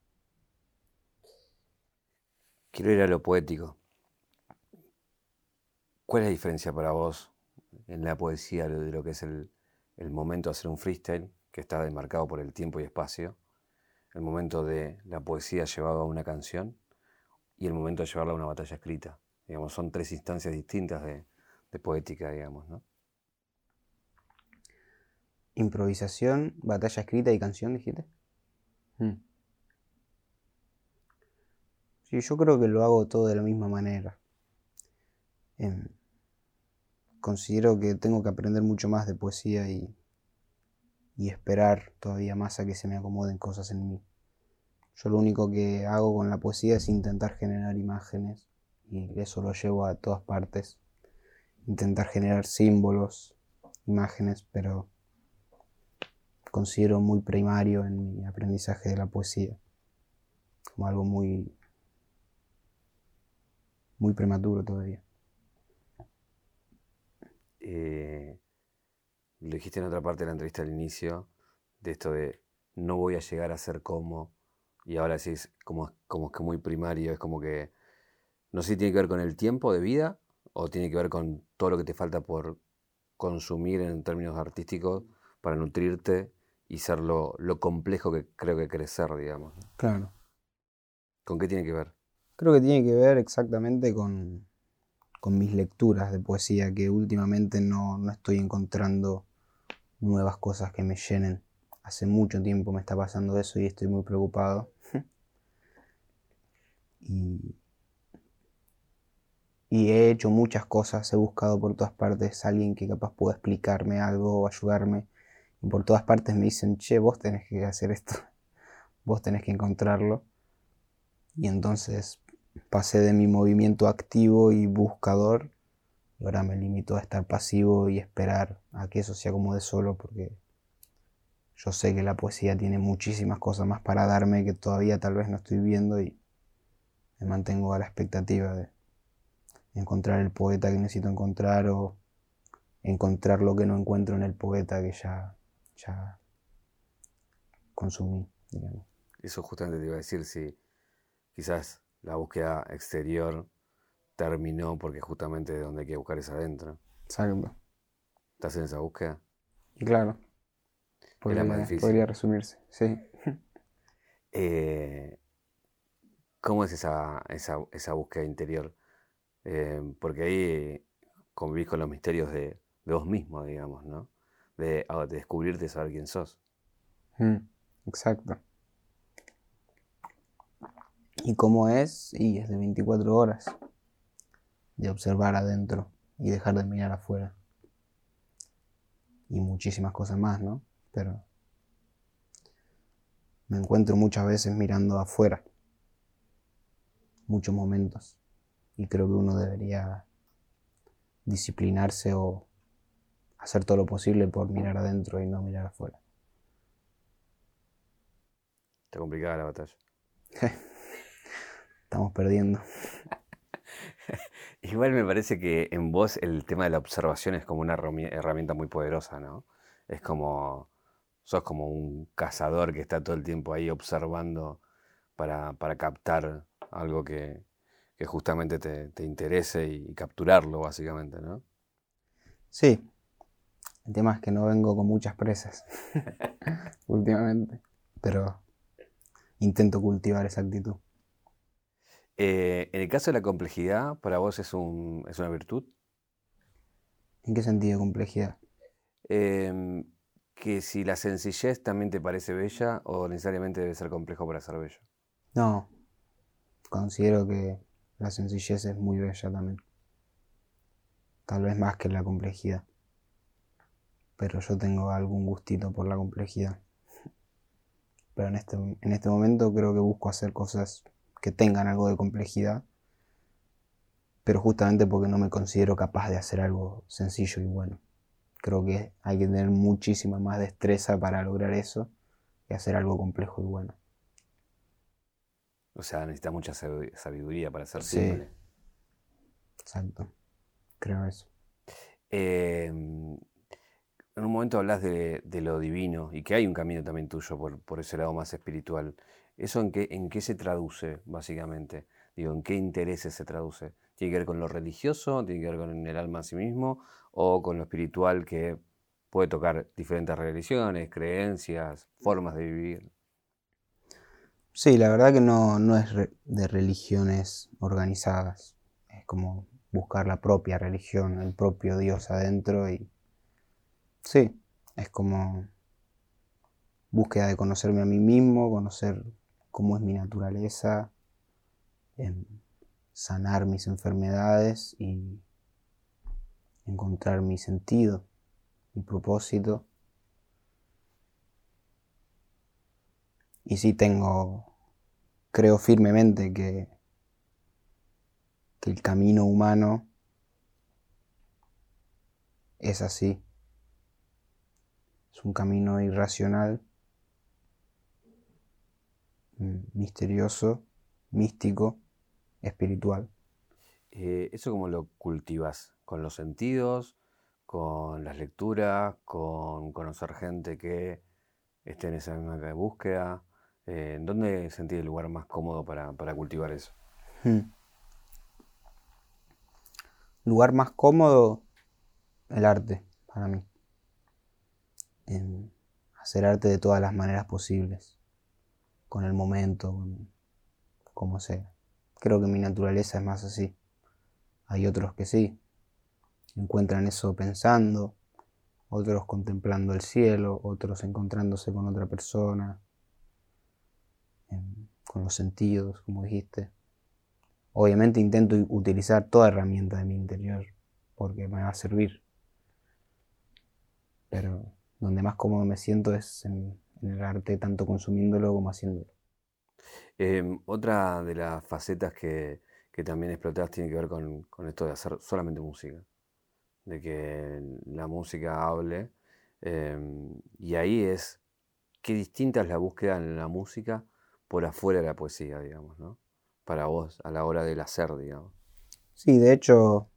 S1: Quiero ir a lo poético. ¿Cuál es la diferencia para vos en la poesía de lo que es el, momento de hacer un freestyle, que está demarcado por el tiempo y espacio, el momento de la poesía llevada a una canción y el momento de llevarla a una batalla escrita. Digamos, son tres instancias distintas de, poética, digamos, ¿no?
S2: Improvisación, batalla escrita y canción, dijiste. Hmm. Sí, yo creo que lo hago todo de la misma manera. Em, considero que tengo que aprender mucho más de poesía y, y esperar todavía más a que se me acomoden cosas en mí. Yo lo único que hago con la poesía es intentar generar imágenes y eso lo llevo a todas partes. Intentar generar símbolos, imágenes, pero considero muy primario en mi aprendizaje de la poesía, como algo muy muy prematuro todavía.
S1: Eh, lo dijiste en otra parte de la entrevista al inicio, de esto de no voy a llegar a ser como, y ahora decís como, como que muy primario, es como que, no sé si tiene que ver con el tiempo de vida o tiene que ver con todo lo que te falta por consumir en términos artísticos para nutrirte y ser lo, lo complejo que creo que crecer, digamos.
S2: Claro.
S1: ¿Con qué tiene que ver?
S2: Creo que tiene que ver exactamente con, con mis lecturas de poesía, que últimamente no, no, estoy encontrando nuevas cosas que me llenen. Hace mucho tiempo me está pasando eso y estoy muy preocupado. y, y he hecho muchas cosas, he buscado por todas partes a alguien que capaz pueda explicarme algo o ayudarme. Y por todas partes me dicen, che, vos tenés que hacer esto, vos tenés que encontrarlo. Y entonces pasé de mi movimiento activo y buscador y ahora me limito a estar pasivo y esperar a que eso se acomode solo porque yo sé que la poesía tiene muchísimas cosas más para darme que todavía tal vez no estoy viendo y me mantengo a la expectativa de encontrar el poeta que necesito encontrar o encontrar lo que no encuentro en el poeta que ya, ya consumí.
S1: Eso justamente te iba a decir, si quizás la búsqueda exterior terminó porque justamente donde hay que buscar es adentro.
S2: Exacto.
S1: ¿Estás en esa búsqueda?
S2: Y claro. Podría,
S1: más difícil.
S2: podría resumirse, sí.
S1: Eh, ¿Cómo es esa, esa, esa búsqueda interior? Eh, porque ahí convivís con los misterios de, de vos mismo, digamos, ¿no? De, ah, de descubrirte, saber quién sos.
S2: Mm, exacto. ¿Y cómo es? Y es de 24 horas de observar adentro y dejar de mirar afuera. Y muchísimas cosas más, ¿no? Pero me encuentro muchas veces mirando afuera. Muchos momentos. Y creo que uno debería disciplinarse o hacer todo lo posible por mirar adentro y no mirar afuera.
S1: Está complicada la batalla.
S2: Estamos perdiendo.
S1: Igual me parece que en vos el tema de la observación es como una herramienta muy poderosa, ¿no? Es como, sos como un cazador que está todo el tiempo ahí observando para, para captar algo que, que justamente te, te, interese y capturarlo, básicamente, ¿no?
S2: Sí. El tema es que no vengo con muchas presas últimamente, pero intento cultivar esa actitud.
S1: Eh, en el caso de la complejidad, ¿para vos es, un, es una virtud?
S2: ¿En qué sentido complejidad?
S1: Eh, que si la sencillez también te parece bella o necesariamente debe ser complejo para ser bello.
S2: No, considero que la sencillez es muy bella también. Tal vez más que la complejidad. Pero yo tengo algún gustito por la complejidad. Pero en este, en este momento creo que busco hacer cosas que tengan algo de complejidad, pero justamente porque no me considero capaz de hacer algo sencillo y bueno. Creo que hay que tener muchísima más destreza para lograr eso y hacer algo complejo y bueno.
S1: O sea, necesita mucha sabiduría para hacer
S2: sí. simple. Exacto. Creo eso.
S1: Eh, en un momento hablas de, de, lo divino y que hay un camino también tuyo por, por ese lado más espiritual. ¿Eso en qué, en qué se traduce, básicamente? Digo, ¿en qué intereses se traduce? ¿Tiene que ver con lo religioso? ¿Tiene que ver con el alma a sí mismo? ¿O con lo espiritual que puede tocar diferentes religiones, creencias, formas de vivir?
S2: Sí, la verdad que no, no es de religiones organizadas. Es como buscar la propia religión, el propio Dios adentro y... Sí, es como búsqueda de conocerme a mí mismo, conocer cómo es mi naturaleza, sanar mis enfermedades y encontrar mi sentido, mi propósito. Y sí tengo, creo firmemente que, que el camino humano es así. Es un camino irracional, misterioso, místico, espiritual.
S1: Eh, ¿Eso cómo lo cultivas? ¿Con los sentidos? ¿Con las lecturas? ¿Con conocer gente que esté en esa misma búsqueda? Eh, ¿En dónde sentís el lugar más cómodo para, cultivar eso? Hmm.
S2: Lugar más cómodo, el arte, para mí. hacer arte de todas las maneras posibles, con el momento, como sea. Creo que mi naturaleza es más así. Hay otros que sí, encuentran eso pensando, otros contemplando el cielo, otros encontrándose con otra persona, con los sentidos, como dijiste. Obviamente intento utilizar toda herramienta de mi interior porque me va a servir. Pero donde más cómodo me siento es en, el arte, tanto consumiéndolo como haciéndolo.
S1: Em, otra de las facetas que, que también explotas tiene que ver con, esto de hacer solamente música, de que la música hable. Em, y ahí es qué distinta es la búsqueda en la música por afuera de la poesía, digamos, ¿no? Para vos, a la hora del hacer, digamos.
S2: Sí, de hecho,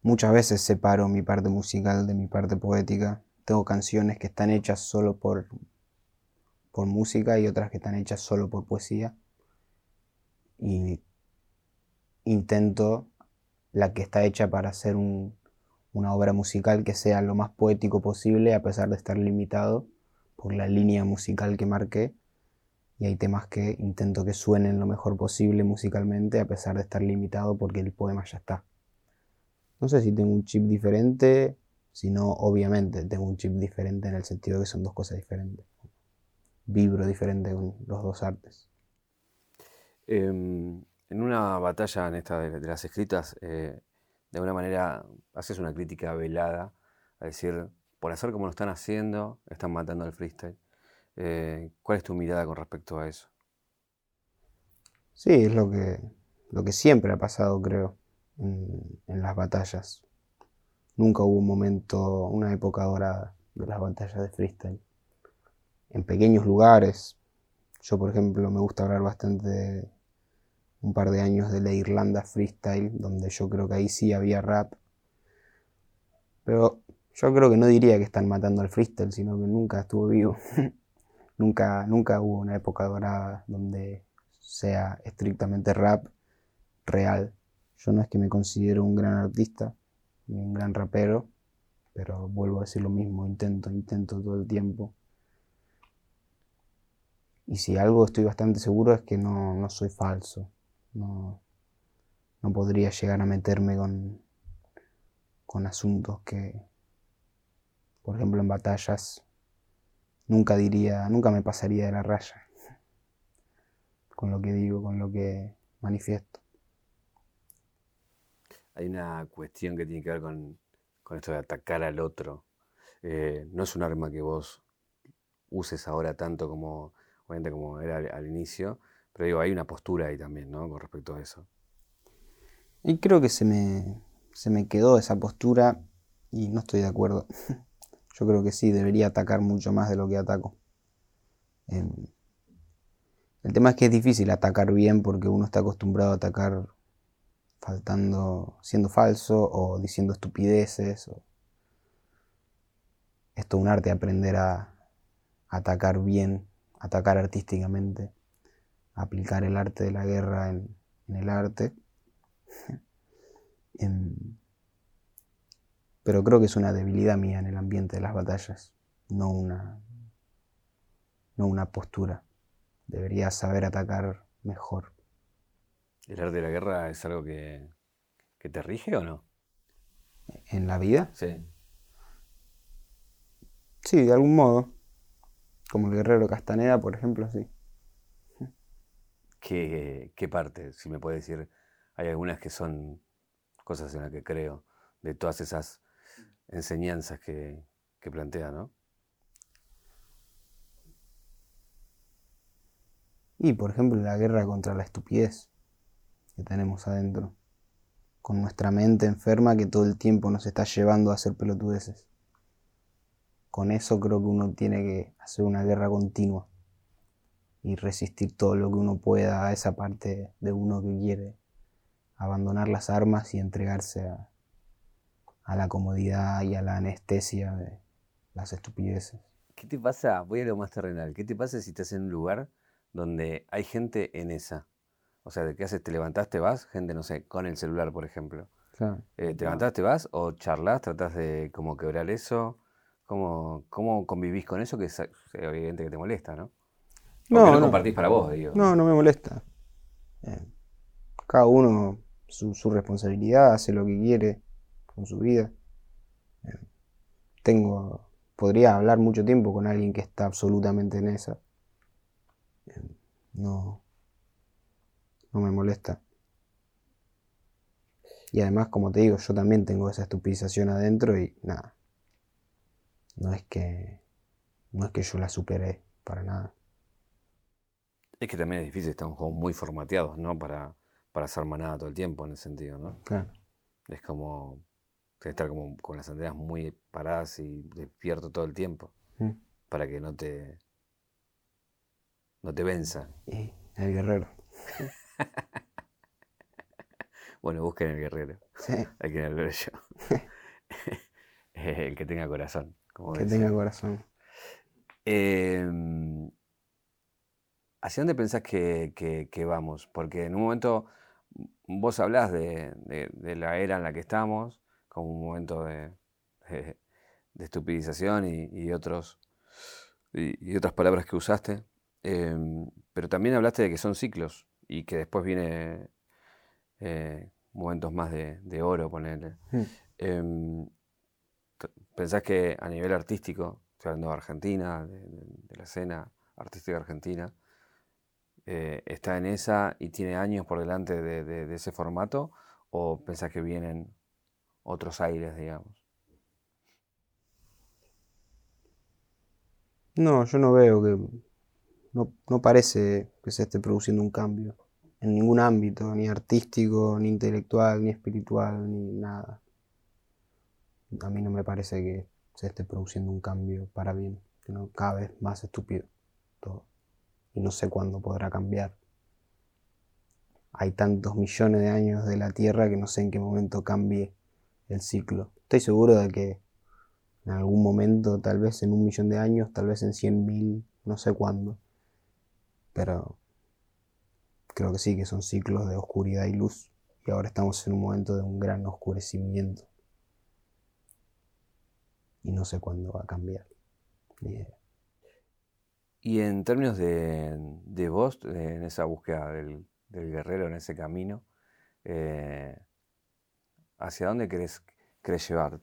S2: muchas veces separo mi parte musical de mi parte poética. Tengo canciones que están hechas solo por, por música y otras que están hechas solo por poesía. Y intento la que está hecha para hacer una obra musical que sea lo más poético posible a pesar de estar limitado por la línea musical que marqué. Y hay temas que intento que suenen lo mejor posible musicalmente a pesar de estar limitado porque el poema ya está. No sé si tengo un chip diferente, si no, obviamente tengo un chip diferente en el sentido de que son dos cosas diferentes. Vibro diferente con los dos artes.
S1: Em, en una batalla en esta de, las escritas, eh, de alguna manera haces una crítica velada, a decir, por hacer como lo están haciendo, están matando al freestyle. Eh, ¿Cuál es tu mirada con respecto a eso?
S2: Sí, es lo que, lo que siempre ha pasado, creo, en, en las batallas. Nunca hubo un momento, una época dorada de las batallas de freestyle. En pequeños lugares, yo por ejemplo me gusta hablar bastante de, un par de años de la Irlanda Freestyle, donde yo creo que ahí sí había rap. Pero yo creo que no diría que están matando al freestyle, sino que nunca estuvo vivo. nunca, nunca hubo una época dorada donde sea estrictamente rap real. Yo no es que me considero un gran artista, ni un gran rapero, pero vuelvo a decir lo mismo, intento, intento todo el tiempo. Y si algo estoy bastante seguro es que no, no soy falso. No, no podría llegar a meterme con, con asuntos que, por ejemplo, en batallas, nunca diría, nunca me pasaría de la raya con lo que digo, con lo que manifiesto.
S1: Hay una cuestión que tiene que ver con, esto de atacar al otro. Eh, no es un arma que vos uses ahora tanto como, como era al inicio, pero digo, hay una postura ahí también, ¿no? Con respecto a eso.
S2: Y creo que se me, se me quedó esa postura y no estoy de acuerdo. Yo creo que sí, debería atacar mucho más de lo que ataco. Em, el tema es que es difícil atacar bien porque uno está acostumbrado a atacar faltando, siendo falso o diciendo estupideces. Es todo un arte aprender a atacar bien, atacar artísticamente aplicar el arte de la guerra en, el arte. pero creo que es una debilidad mía en el ambiente de las batallas, no una, no una postura. Debería saber atacar mejor.
S1: ¿El arte de la guerra es algo que, que te rige o no?
S2: ¿En la vida?
S1: Sí.
S2: Sí, de algún modo. Como el guerrero Castaneda, por ejemplo, sí.
S1: ¿Qué, parte? Si me puede decir, hay algunas que son cosas en las que creo, de todas esas enseñanzas que, que plantea, ¿no?
S2: Y por ejemplo la guerra contra la estupidez que tenemos adentro, con nuestra mente enferma que todo el tiempo nos está llevando a hacer pelotudeces. Con eso creo que uno tiene que hacer una guerra continua y resistir todo lo que uno pueda a esa parte de uno que quiere abandonar las armas y entregarse a, a la comodidad y a la anestesia de las estupideces.
S1: ¿Qué te pasa? Voy a lo más terrenal. ¿Qué te pasa si estás en un lugar donde hay gente en esa? O sea, ¿de qué haces? ¿Te levantás, te vas? Gente, no sé, con el celular, por ejemplo. Eh, ¿Te levantás, te vas? ¿O charlas, tratás de como quebrar eso? ¿Cómo, cómo convivís con eso que es evidente que te molesta, no? No, no, compartís para vos, digo.
S2: No, no me molesta. Eh, cada uno su, su, responsabilidad, hace lo que quiere con su vida. Eh, tengo, podría hablar mucho tiempo con alguien que está absolutamente en esa. no, no me molesta. Y además, como te digo, yo también tengo esa estupidización adentro y nada. No es que. No es que yo la superé, para nada.
S1: Es que también es difícil, estamos muy formateados, ¿no? Para, para hacer manada todo el tiempo en ese sentido, ¿no?
S2: Claro.
S1: Es como estar como con las antenas muy paradas y despierto todo el tiempo. Mm. Para que no te. no te venza.
S2: Y el guerrero.
S1: bueno, busquen el guerrero.
S2: Sí.
S1: Hay que ver yo. el que tenga corazón.
S2: Que tenga corazón.
S1: Em, ¿Hacia dónde pensás que, vamos? Porque en un momento vos hablás de, la era en la que estamos, como un momento de, estupidización y, otros, y, otras palabras que usaste, em, pero también hablaste de que son ciclos y que después viene eh, momentos más de, oro, ponerle. Hmm. ¿Pensás que a nivel artístico, estoy hablando de Argentina, de, la escena artística argentina, eh, está en esa y tiene años por delante de, ese formato? ¿O pensás que vienen otros aires, digamos?
S2: No, yo no veo que no, parece que se esté produciendo un cambio en ningún ámbito, ni artístico, ni intelectual, ni espiritual, ni nada. A mí no me parece que se esté produciendo un cambio para bien, sino cada vez más estúpido todo. Y no sé cuándo podrá cambiar. Hay tantos millones de años de la Tierra que no sé en qué momento cambie el ciclo. Estoy seguro de que en algún momento, tal vez en un millón de años, tal vez en cien mil, no sé cuándo, pero creo que sí, que son ciclos de oscuridad y luz. Y ahora estamos en un momento de un gran oscurecimiento. Y no sé cuándo va a cambiar.
S1: Y en términos de, de vos, en esa búsqueda del, guerrero, en ese camino, eh, ¿hacia dónde querés, llevar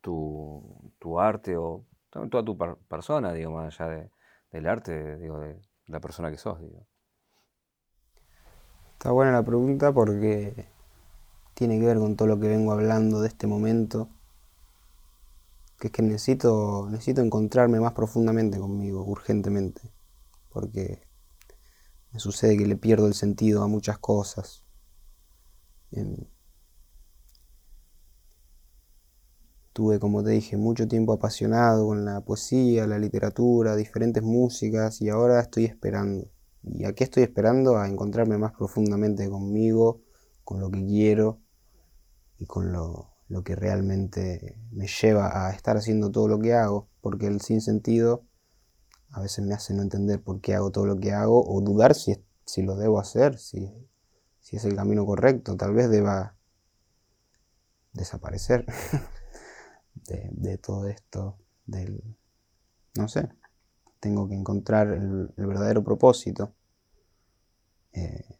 S1: tu, arte o toda tu persona, digo, más allá del arte, digo, de, la persona que sos, digo.
S2: Está buena la pregunta porque tiene que ver con todo lo que vengo hablando de este momento, que es que necesito, necesito encontrarme más profundamente conmigo, urgentemente, porque me sucede que le pierdo el sentido a muchas cosas. Tuve, como te dije, mucho tiempo apasionado con la poesía, la literatura, diferentes músicas y ahora estoy esperando. ¿Y a qué estoy esperando? A encontrarme más profundamente conmigo, con lo que quiero y con lo, que realmente me lleva a estar haciendo todo lo que hago, porque el sinsentido a veces me hace no entender por qué hago todo lo que hago o dudar si, si lo debo hacer, si, si es el camino correcto, tal vez deba desaparecer. de, todo esto, del, no sé, tengo que encontrar el, verdadero propósito eh,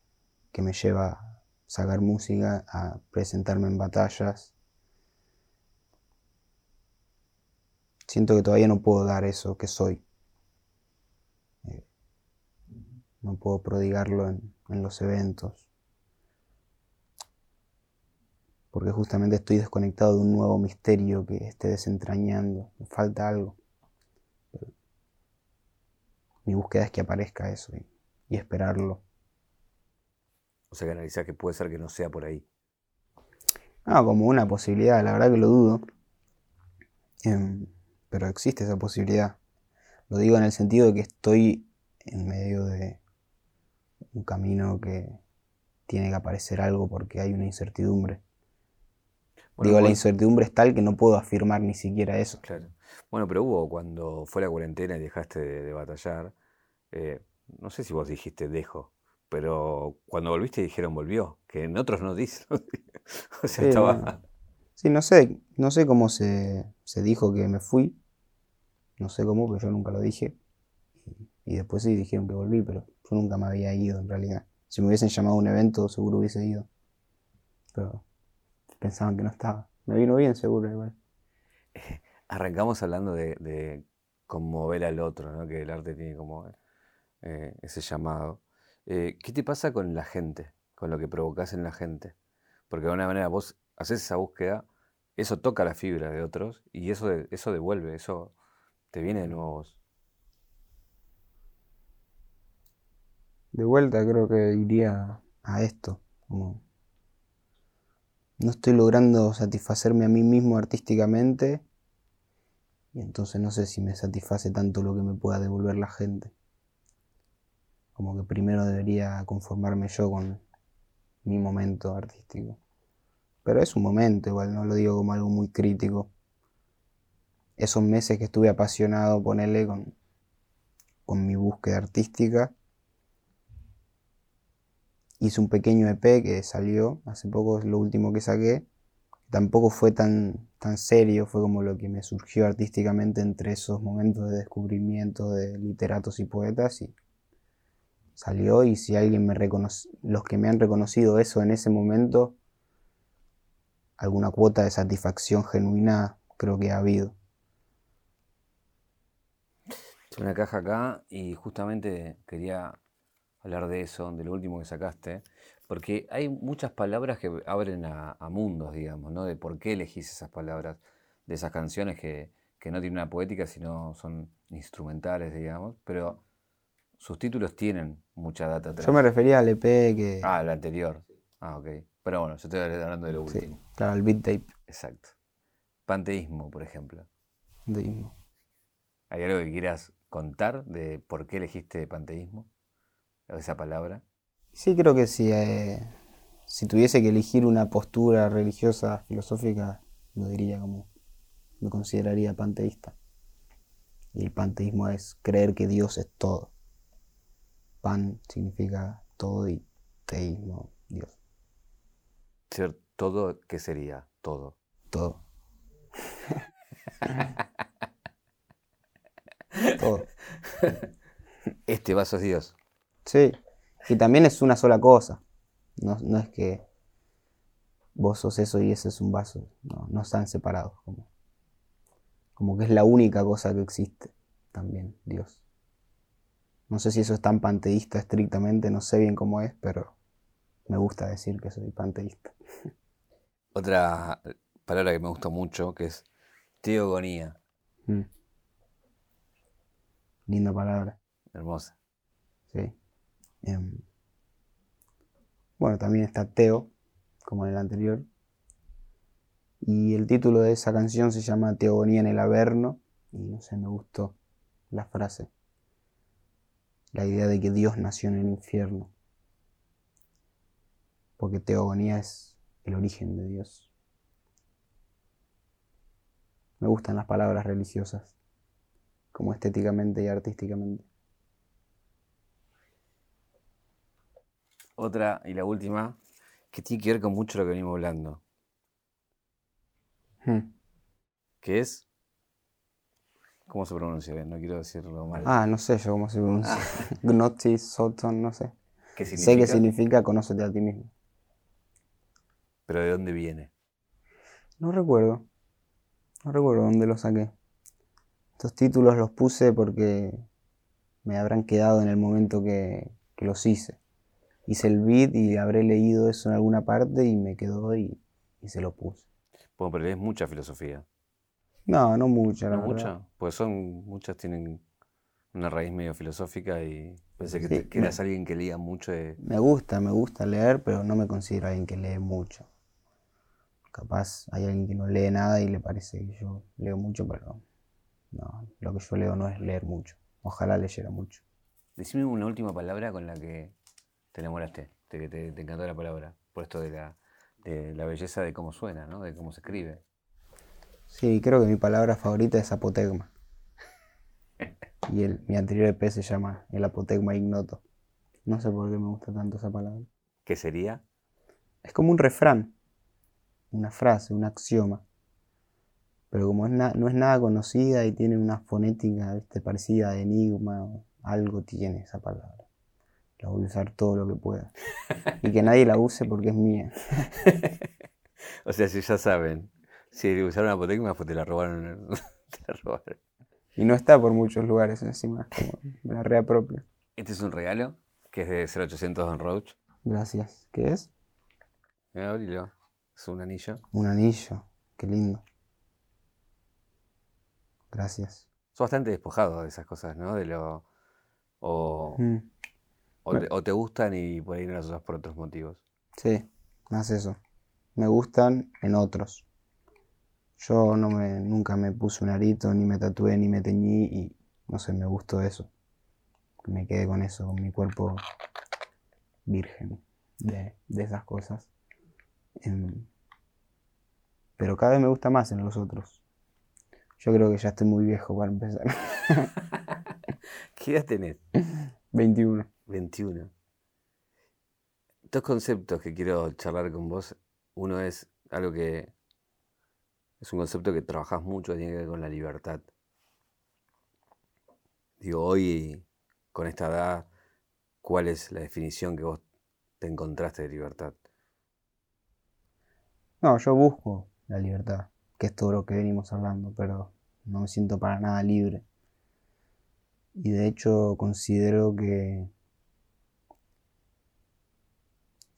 S2: que me lleva a sacar música, a presentarme en batallas. Siento que todavía no puedo dar eso que soy. Eh, no puedo prodigarlo en los eventos. porque justamente estoy desconectado de un nuevo misterio que esté desentrañando, me falta algo. mi búsqueda es que aparezca eso y, esperarlo.
S1: O sea, que analizar que puede ser que no sea por ahí.
S2: Ah, como una posibilidad, la verdad que lo dudo. Em, pero existe esa posibilidad. Lo digo en el sentido de que estoy en medio de un camino que tiene que aparecer algo porque hay una incertidumbre. Digo, la incertidumbre es tal que no puedo afirmar ni siquiera eso.
S1: Claro. Bueno, pero hubo cuando fue la cuarentena y dejaste de, batallar, eh, no sé si vos dijiste dejo, pero cuando volviste dijeron volvió, que en otros no dicen. o sea, estaba...
S2: Sí, no sé, no sé cómo se, se, dijo que me fui. No sé cómo, pero yo nunca lo dije. Y, después sí dijeron que volví, pero yo nunca me había ido en realidad. Si me hubiesen llamado a un evento, seguro hubiese ido. Pero pensaban que no estaba. Me vino bien seguro igual.
S1: Arrancamos hablando de, conmover al otro, ¿no? que el arte tiene como eh, ese llamado. Eh, ¿Qué te pasa con la gente, con lo que provocas en la gente? Porque de alguna manera vos haces esa búsqueda, eso toca la fibra de otros y eso, eso devuelve, eso te viene de nuevos.
S2: De vuelta creo que iría a esto, como no estoy logrando satisfacerme a mí mismo artísticamente y entonces no sé si me satisface tanto lo que me pueda devolver la gente. Como que primero debería conformarme yo con mi momento artístico. Pero es un momento, igual no lo digo como algo muy crítico. Esos meses que estuve apasionado, ponerle con, con mi búsqueda artística, hice un pequeño EP que salió hace poco, es lo último que saqué. Tampoco fue tan, tan serio, fue como lo que me surgió artísticamente entre esos momentos de descubrimiento de literatos y poetas y salió y si alguien me reconoce, los que me han reconocido eso en ese momento, alguna cuota de satisfacción genuina creo que ha habido.
S1: Una caja acá y justamente quería hablar de eso, de lo último que sacaste, porque hay muchas palabras que abren a, mundos, digamos, ¿no? De por qué elegís esas palabras, de esas canciones que, no tienen una poética, sino son instrumentales, digamos, pero sus títulos tienen mucha data
S2: atrás. Yo me refería al EP que...
S1: Ah, el anterior. Ah, ok. Pero bueno, yo estoy hablando de lo último.
S2: claro, el beat tape.
S1: Exacto. Panteísmo, por ejemplo.
S2: Panteísmo.
S1: ¿Hay algo que quieras contar de por qué elegiste panteísmo? esa palabra?
S2: Sí, creo que sí. Eh, si tuviese que elegir una postura religiosa, filosófica, lo diría como, me consideraría panteísta. Y el panteísmo es creer que Dios es todo. Pan significa todo y teísmo, Dios.
S1: Ser todo, ¿qué sería? Todo.
S2: Todo.
S1: Este vaso es Dios.
S2: Sí, y también es una sola cosa. No, es que vos sos eso y ese es un vaso. No, no están separados. Como, como que es la única cosa que existe también, Dios. No sé si eso es tan panteísta estrictamente, no sé bien cómo es, pero me gusta decir que soy panteísta.
S1: Otra palabra que me gusta mucho, que es teogonía. Mm.
S2: Linda palabra.
S1: Hermosa.
S2: Sí. Em, bueno, también está Teo, como en el anterior. Y el título de esa canción se llama Teogonía en el Averno. Y no sé, me gustó la frase. La idea de que Dios nació en el infierno. Porque teogonía es el origen de Dios. Me gustan las palabras religiosas, como estéticamente y artísticamente.
S1: Otra y la última, que tiene que ver con mucho lo que venimos hablando. Hmm. Que es. ¿Cómo se pronuncia bien? No quiero decirlo mal.
S2: Ah, no sé yo cómo se pronuncia. Gnotis, Soton, no sé. ¿Qué significa? Sé que significa conócete a ti mismo.
S1: ¿Pero de dónde viene?
S2: No recuerdo. No recuerdo dónde lo saqué. Estos títulos los puse porque me habrán quedado en el momento que, que los hice hice el beat y habré leído eso en alguna parte y me quedó y y se lo puse.
S1: Bueno, pero lees mucha filosofía.
S2: No, no mucha, la
S1: ¿No
S2: verdad.
S1: mucha? Pues son, muchas tienen una raíz medio filosófica y pensé que,
S2: Sí,
S1: te- que eras alguien que leía mucho de...
S2: Me gusta, me gusta leer, pero no me considero alguien que lee mucho. Capaz hay alguien que no lee nada y le parece que yo leo mucho, pero no, lo que yo leo no es leer mucho. Ojalá leyera mucho.
S1: Decime una última palabra con la que te enamoraste, de que te, te encantó la palabra, por esto de la, de la belleza de cómo suena, ¿no? De cómo se escribe.
S2: Sí, creo que mi palabra favorita es apotegma. Y el, mi anterior EP se llama el apotegma ignoto. No sé por qué me gusta tanto esa palabra.
S1: ¿Qué sería?
S2: Es como un refrán, una frase, un axioma. Pero como es no es nada conocida y tiene una fonética ¿viste? parecida a enigma, algo tiene esa palabra. La voy a usar todo lo que pueda. Y que nadie la use porque es mía.
S1: o sea, si ya saben, si usaron apotegma, pues te la robaron. te la robaron.
S2: Y no está por muchos lugares encima, es como la reapropio.
S1: Este es un regalo, que es de 0800 Don Roach.
S2: Gracias. ¿Qué es?
S1: Abrilo. Es un anillo.
S2: Un anillo. Qué lindo. Gracias.
S1: Sos bastante despojado de esas cosas, ¿no? De lo... O,
S2: Mm,
S1: o te, o te gustan y por ahí no las usas por otros motivos.
S2: Sí, más eso. Me gustan en otros. Yo no me, nunca me puse un arito, ni me tatué, ni me teñí y no sé, me gustó eso. Me quedé con eso, con mi cuerpo virgen de, de esas cosas. Em, pero cada vez me gusta más en los otros. Yo creo que ya estoy muy viejo para empezar.
S1: ¿Qué edad tenés?
S2: 21.
S1: 21. Dos conceptos que quiero charlar con vos. Uno es algo que es un concepto que trabajás mucho, tiene que ver con la libertad. Digo, hoy, con esta edad, ¿cuál es la definición que vos te encontraste de libertad?
S2: No, yo busco la libertad, que es todo lo que venimos hablando, pero no me siento para nada libre. Y de hecho considero que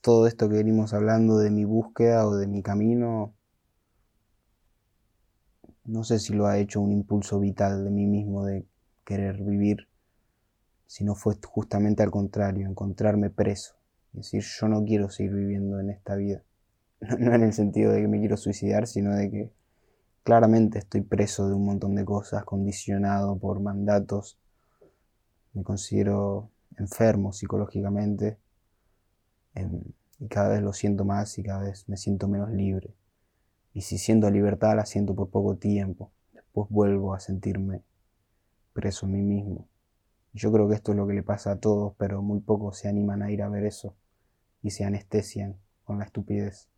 S2: todo esto que venimos hablando de mi búsqueda o de mi camino, no sé si lo ha hecho un impulso vital de mí mismo de querer vivir, sino fue justamente al contrario, encontrarme preso. Es decir, yo no quiero seguir viviendo en esta vida. No, no en el sentido de que me quiero suicidar, sino de que claramente estoy preso de un montón de cosas, condicionado por mandatos. Me considero enfermo psicológicamente em, y cada vez lo siento más y cada vez me siento menos libre. Y si siento libertad, la siento por poco tiempo. Después vuelvo a sentirme preso en mí mismo. Yo creo que esto es lo que le pasa a todos, pero muy pocos se animan a ir a ver eso y se anestesian con la estupidez.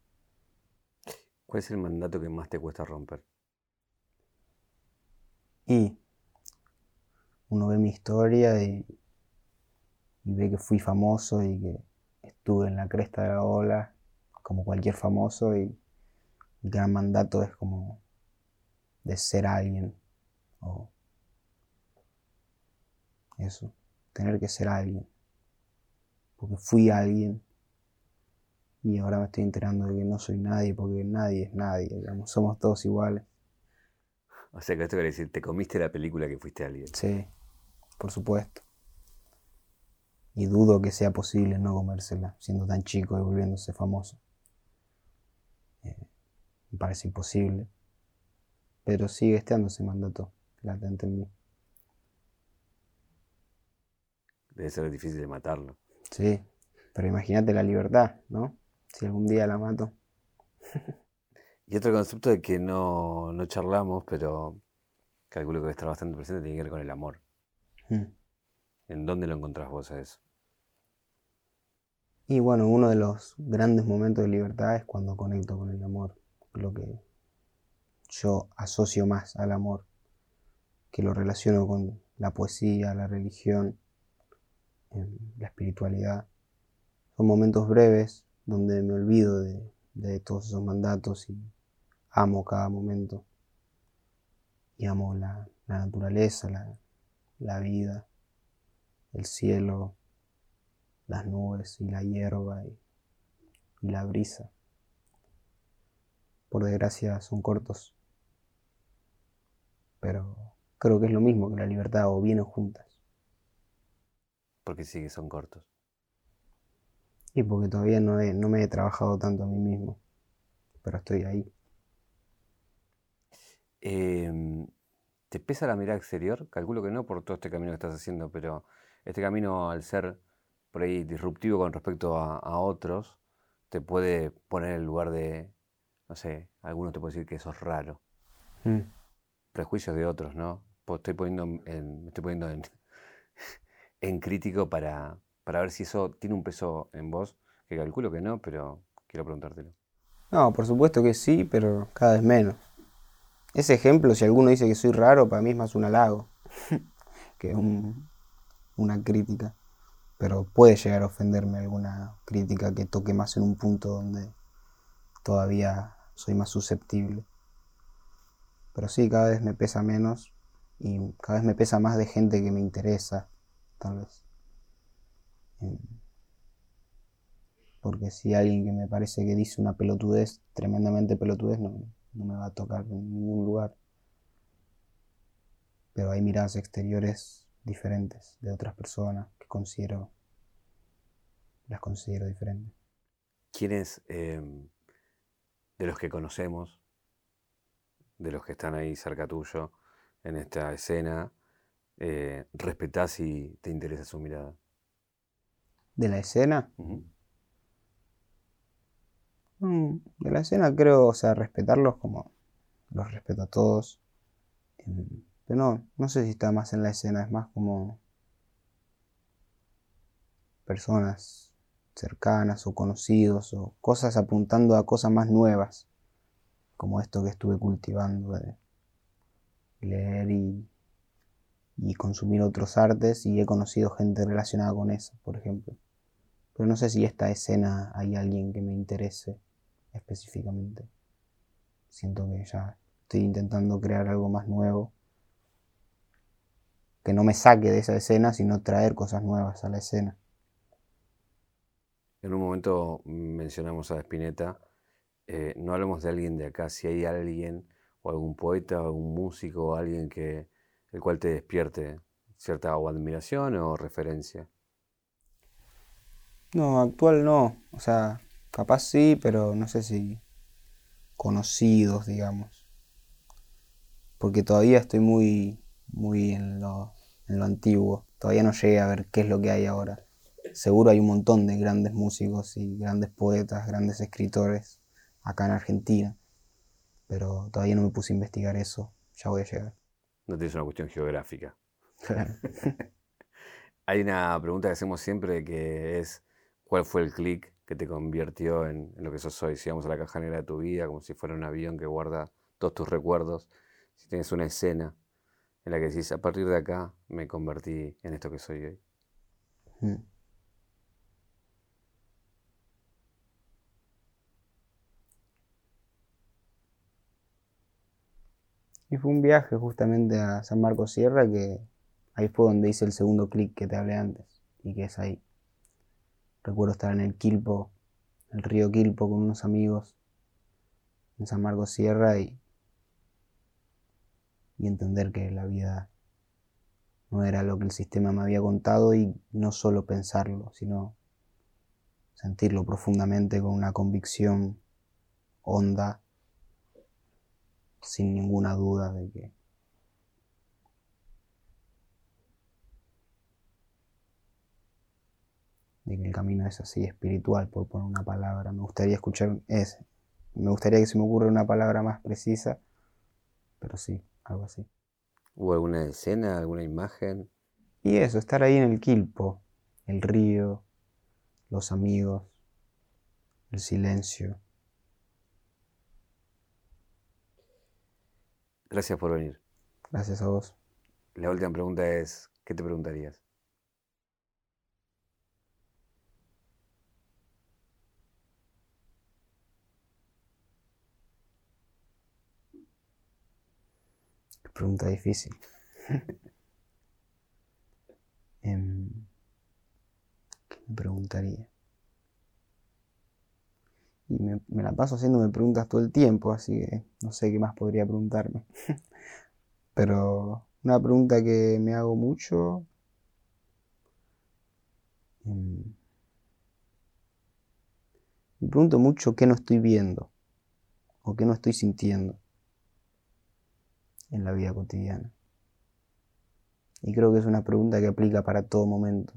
S1: ¿Cuál es el mandato que más te cuesta romper?
S2: Y uno ve mi historia y, ve que fui famoso y que estuve en la cresta de la ola como cualquier famoso y el gran mandato es como de ser alguien o eso, tener que ser alguien. Porque fui alguien y ahora me estoy enterando de que no soy nadie porque nadie es nadie, digamos, somos todos iguales.
S1: O sea que esto quiere decir, te comiste la película que fuiste alguien.
S2: Sí, por supuesto. Y dudo que sea posible no comérsela siendo tan chico y volviéndose famoso. Eh, me parece imposible. Pero sigue estando ese mandato latente en mí.
S1: Debe ser difícil de matarlo.
S2: Sí, pero imagínate la libertad, ¿no? Si algún día la mato.
S1: Y otro concepto de que no, no charlamos, pero calculo que va a estar bastante presente, tiene que ver con el amor.
S2: Mm.
S1: ¿En dónde lo encontrás vos a eso?
S2: Y bueno, uno de los grandes momentos de libertad es cuando conecto con el amor. Lo que yo asocio más al amor, que lo relaciono con la poesía, la religión, em, la espiritualidad. Son momentos breves donde me olvido de, de todos esos mandatos y amo cada momento. Y amo la, la naturaleza, la, la vida, el cielo, las nubes y la hierba y, y la brisa. por desgracia son cortos. Pero creo que es lo mismo que la libertad o vienen juntas.
S1: Porque sí que son cortos.
S2: Y porque todavía no, no me he trabajado tanto a mí mismo. Pero estoy ahí.
S1: Em, ¿Te pesa la mirada exterior? Calculo que no por todo este camino que estás haciendo, pero este camino al ser por ahí disruptivo con respecto a, otros, te puede poner en el lugar de, no sé, algunos te puede decir que eso es raro. Mm. Prejuicios de otros, ¿no? Estoy poniendo en, me estoy poniendo en, en crítico para, para ver si eso tiene un peso en vos, que calculo que no, pero quiero preguntártelo.
S2: No, por supuesto que sí, pero cada vez menos. Ese ejemplo, si alguno dice que soy raro, para mí es más un halago que una crítica. Pero puede llegar a ofenderme alguna crítica que toque más en un punto donde todavía soy más susceptible. Pero sí, cada vez me pesa menos y cada vez me pesa más de gente que me interesa, tal vez. Em, porque si alguien que me parece que dice una pelotudez, tremendamente pelotudez, no, no me va a tocar en ningún lugar. Pero hay miradas exteriores diferentes de otras personas que considero, las considero diferentes.
S1: ¿Quiénes em, de los que conocemos, de los que están ahí cerca tuyo en esta escena, eh, respetás y te interesa su mirada?
S2: ¿De la escena? De la escena creo, o sea, respetarlos como los respeto a todos. Em, pero no, no sé si está más en la escena, es más como personas cercanas o conocidos o cosas apuntando a cosas más nuevas, como esto que estuve cultivando de leer y, y consumir otros artes y he conocido gente relacionada con eso, por ejemplo. Pero no sé si esta escena hay alguien que me interese específicamente. Siento que ya estoy intentando crear algo más nuevo. Que no me saque de esa escena, sino traer cosas nuevas a la escena.
S1: En un momento mencionamos a Spinetta. Eh, no hablamos de alguien de acá, si hay alguien, o algún poeta, o algún músico, o alguien que el cual te despierte cierta admiración o referencia.
S2: No, actual no. O sea, Capaz sí, pero no sé si conocidos, digamos. Porque todavía estoy muy, muy en lo, en lo antiguo. Todavía no llegué a ver qué es lo que hay ahora. Seguro hay un montón de grandes músicos y grandes poetas, grandes escritores acá en Argentina. Pero todavía no me puse a investigar eso. Ya voy a llegar.
S1: No tienes una cuestión geográfica. hay una pregunta que hacemos siempre que es ¿cuál fue el clic que te convirtió en, lo que sos hoy. Si vamos a la caja negra de tu vida, como si fuera un avión que guarda todos tus recuerdos, si tienes una escena en la que decís, a partir de acá me convertí en esto que soy hoy. Mm.
S2: Y fue un viaje justamente a San Marcos Sierra que ahí fue donde hice el segundo clic que te hablé antes y que es ahí. Recuerdo estar en el Quilpo, el río Quilpo con unos amigos en San Marcos Sierra y, y entender que la vida no era lo que el sistema me había contado y no solo pensarlo, sino sentirlo profundamente con una convicción honda, sin ninguna duda de que de que el camino es así espiritual, por poner una palabra. Me gustaría escuchar ese. Me gustaría que se me ocurra una palabra más precisa, pero sí, algo así.
S1: ¿Hubo alguna escena, alguna imagen?
S2: Y eso, estar ahí en el Quilpo, el río, los amigos, el silencio.
S1: Gracias por venir.
S2: Gracias a vos.
S1: La última pregunta es, ¿qué te preguntarías?
S2: Pregunta difícil. Em, ¿Qué me preguntaría? y me, me la paso haciéndome preguntas todo el tiempo, así que no sé qué más podría preguntarme. Pero una pregunta que me hago mucho... em, Me pregunto mucho qué no estoy viendo o qué no estoy sintiendo en la vida cotidiana. Y creo que es una pregunta que aplica para todo momento.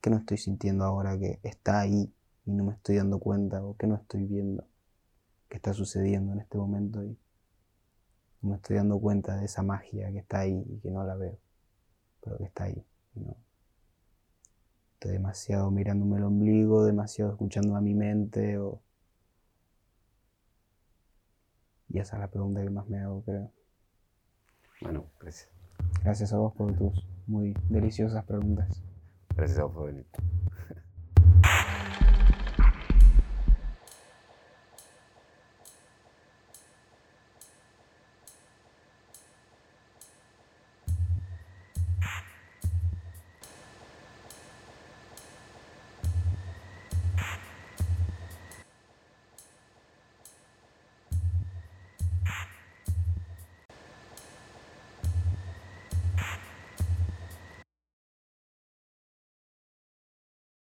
S2: ¿Qué no estoy sintiendo ahora que está ahí y no me estoy dando cuenta? ¿O qué no estoy viendo que está sucediendo en este momento y no me estoy dando cuenta de esa magia que está ahí y que no la veo, pero que está ahí? no. Estoy demasiado mirándome el ombligo, demasiado escuchando a mi mente o... Y esa es la pregunta que más me hago, creo.
S1: Manu, gracias.
S2: Gracias a vos por tus muy deliciosas preguntas.
S1: Gracias a vos por venir.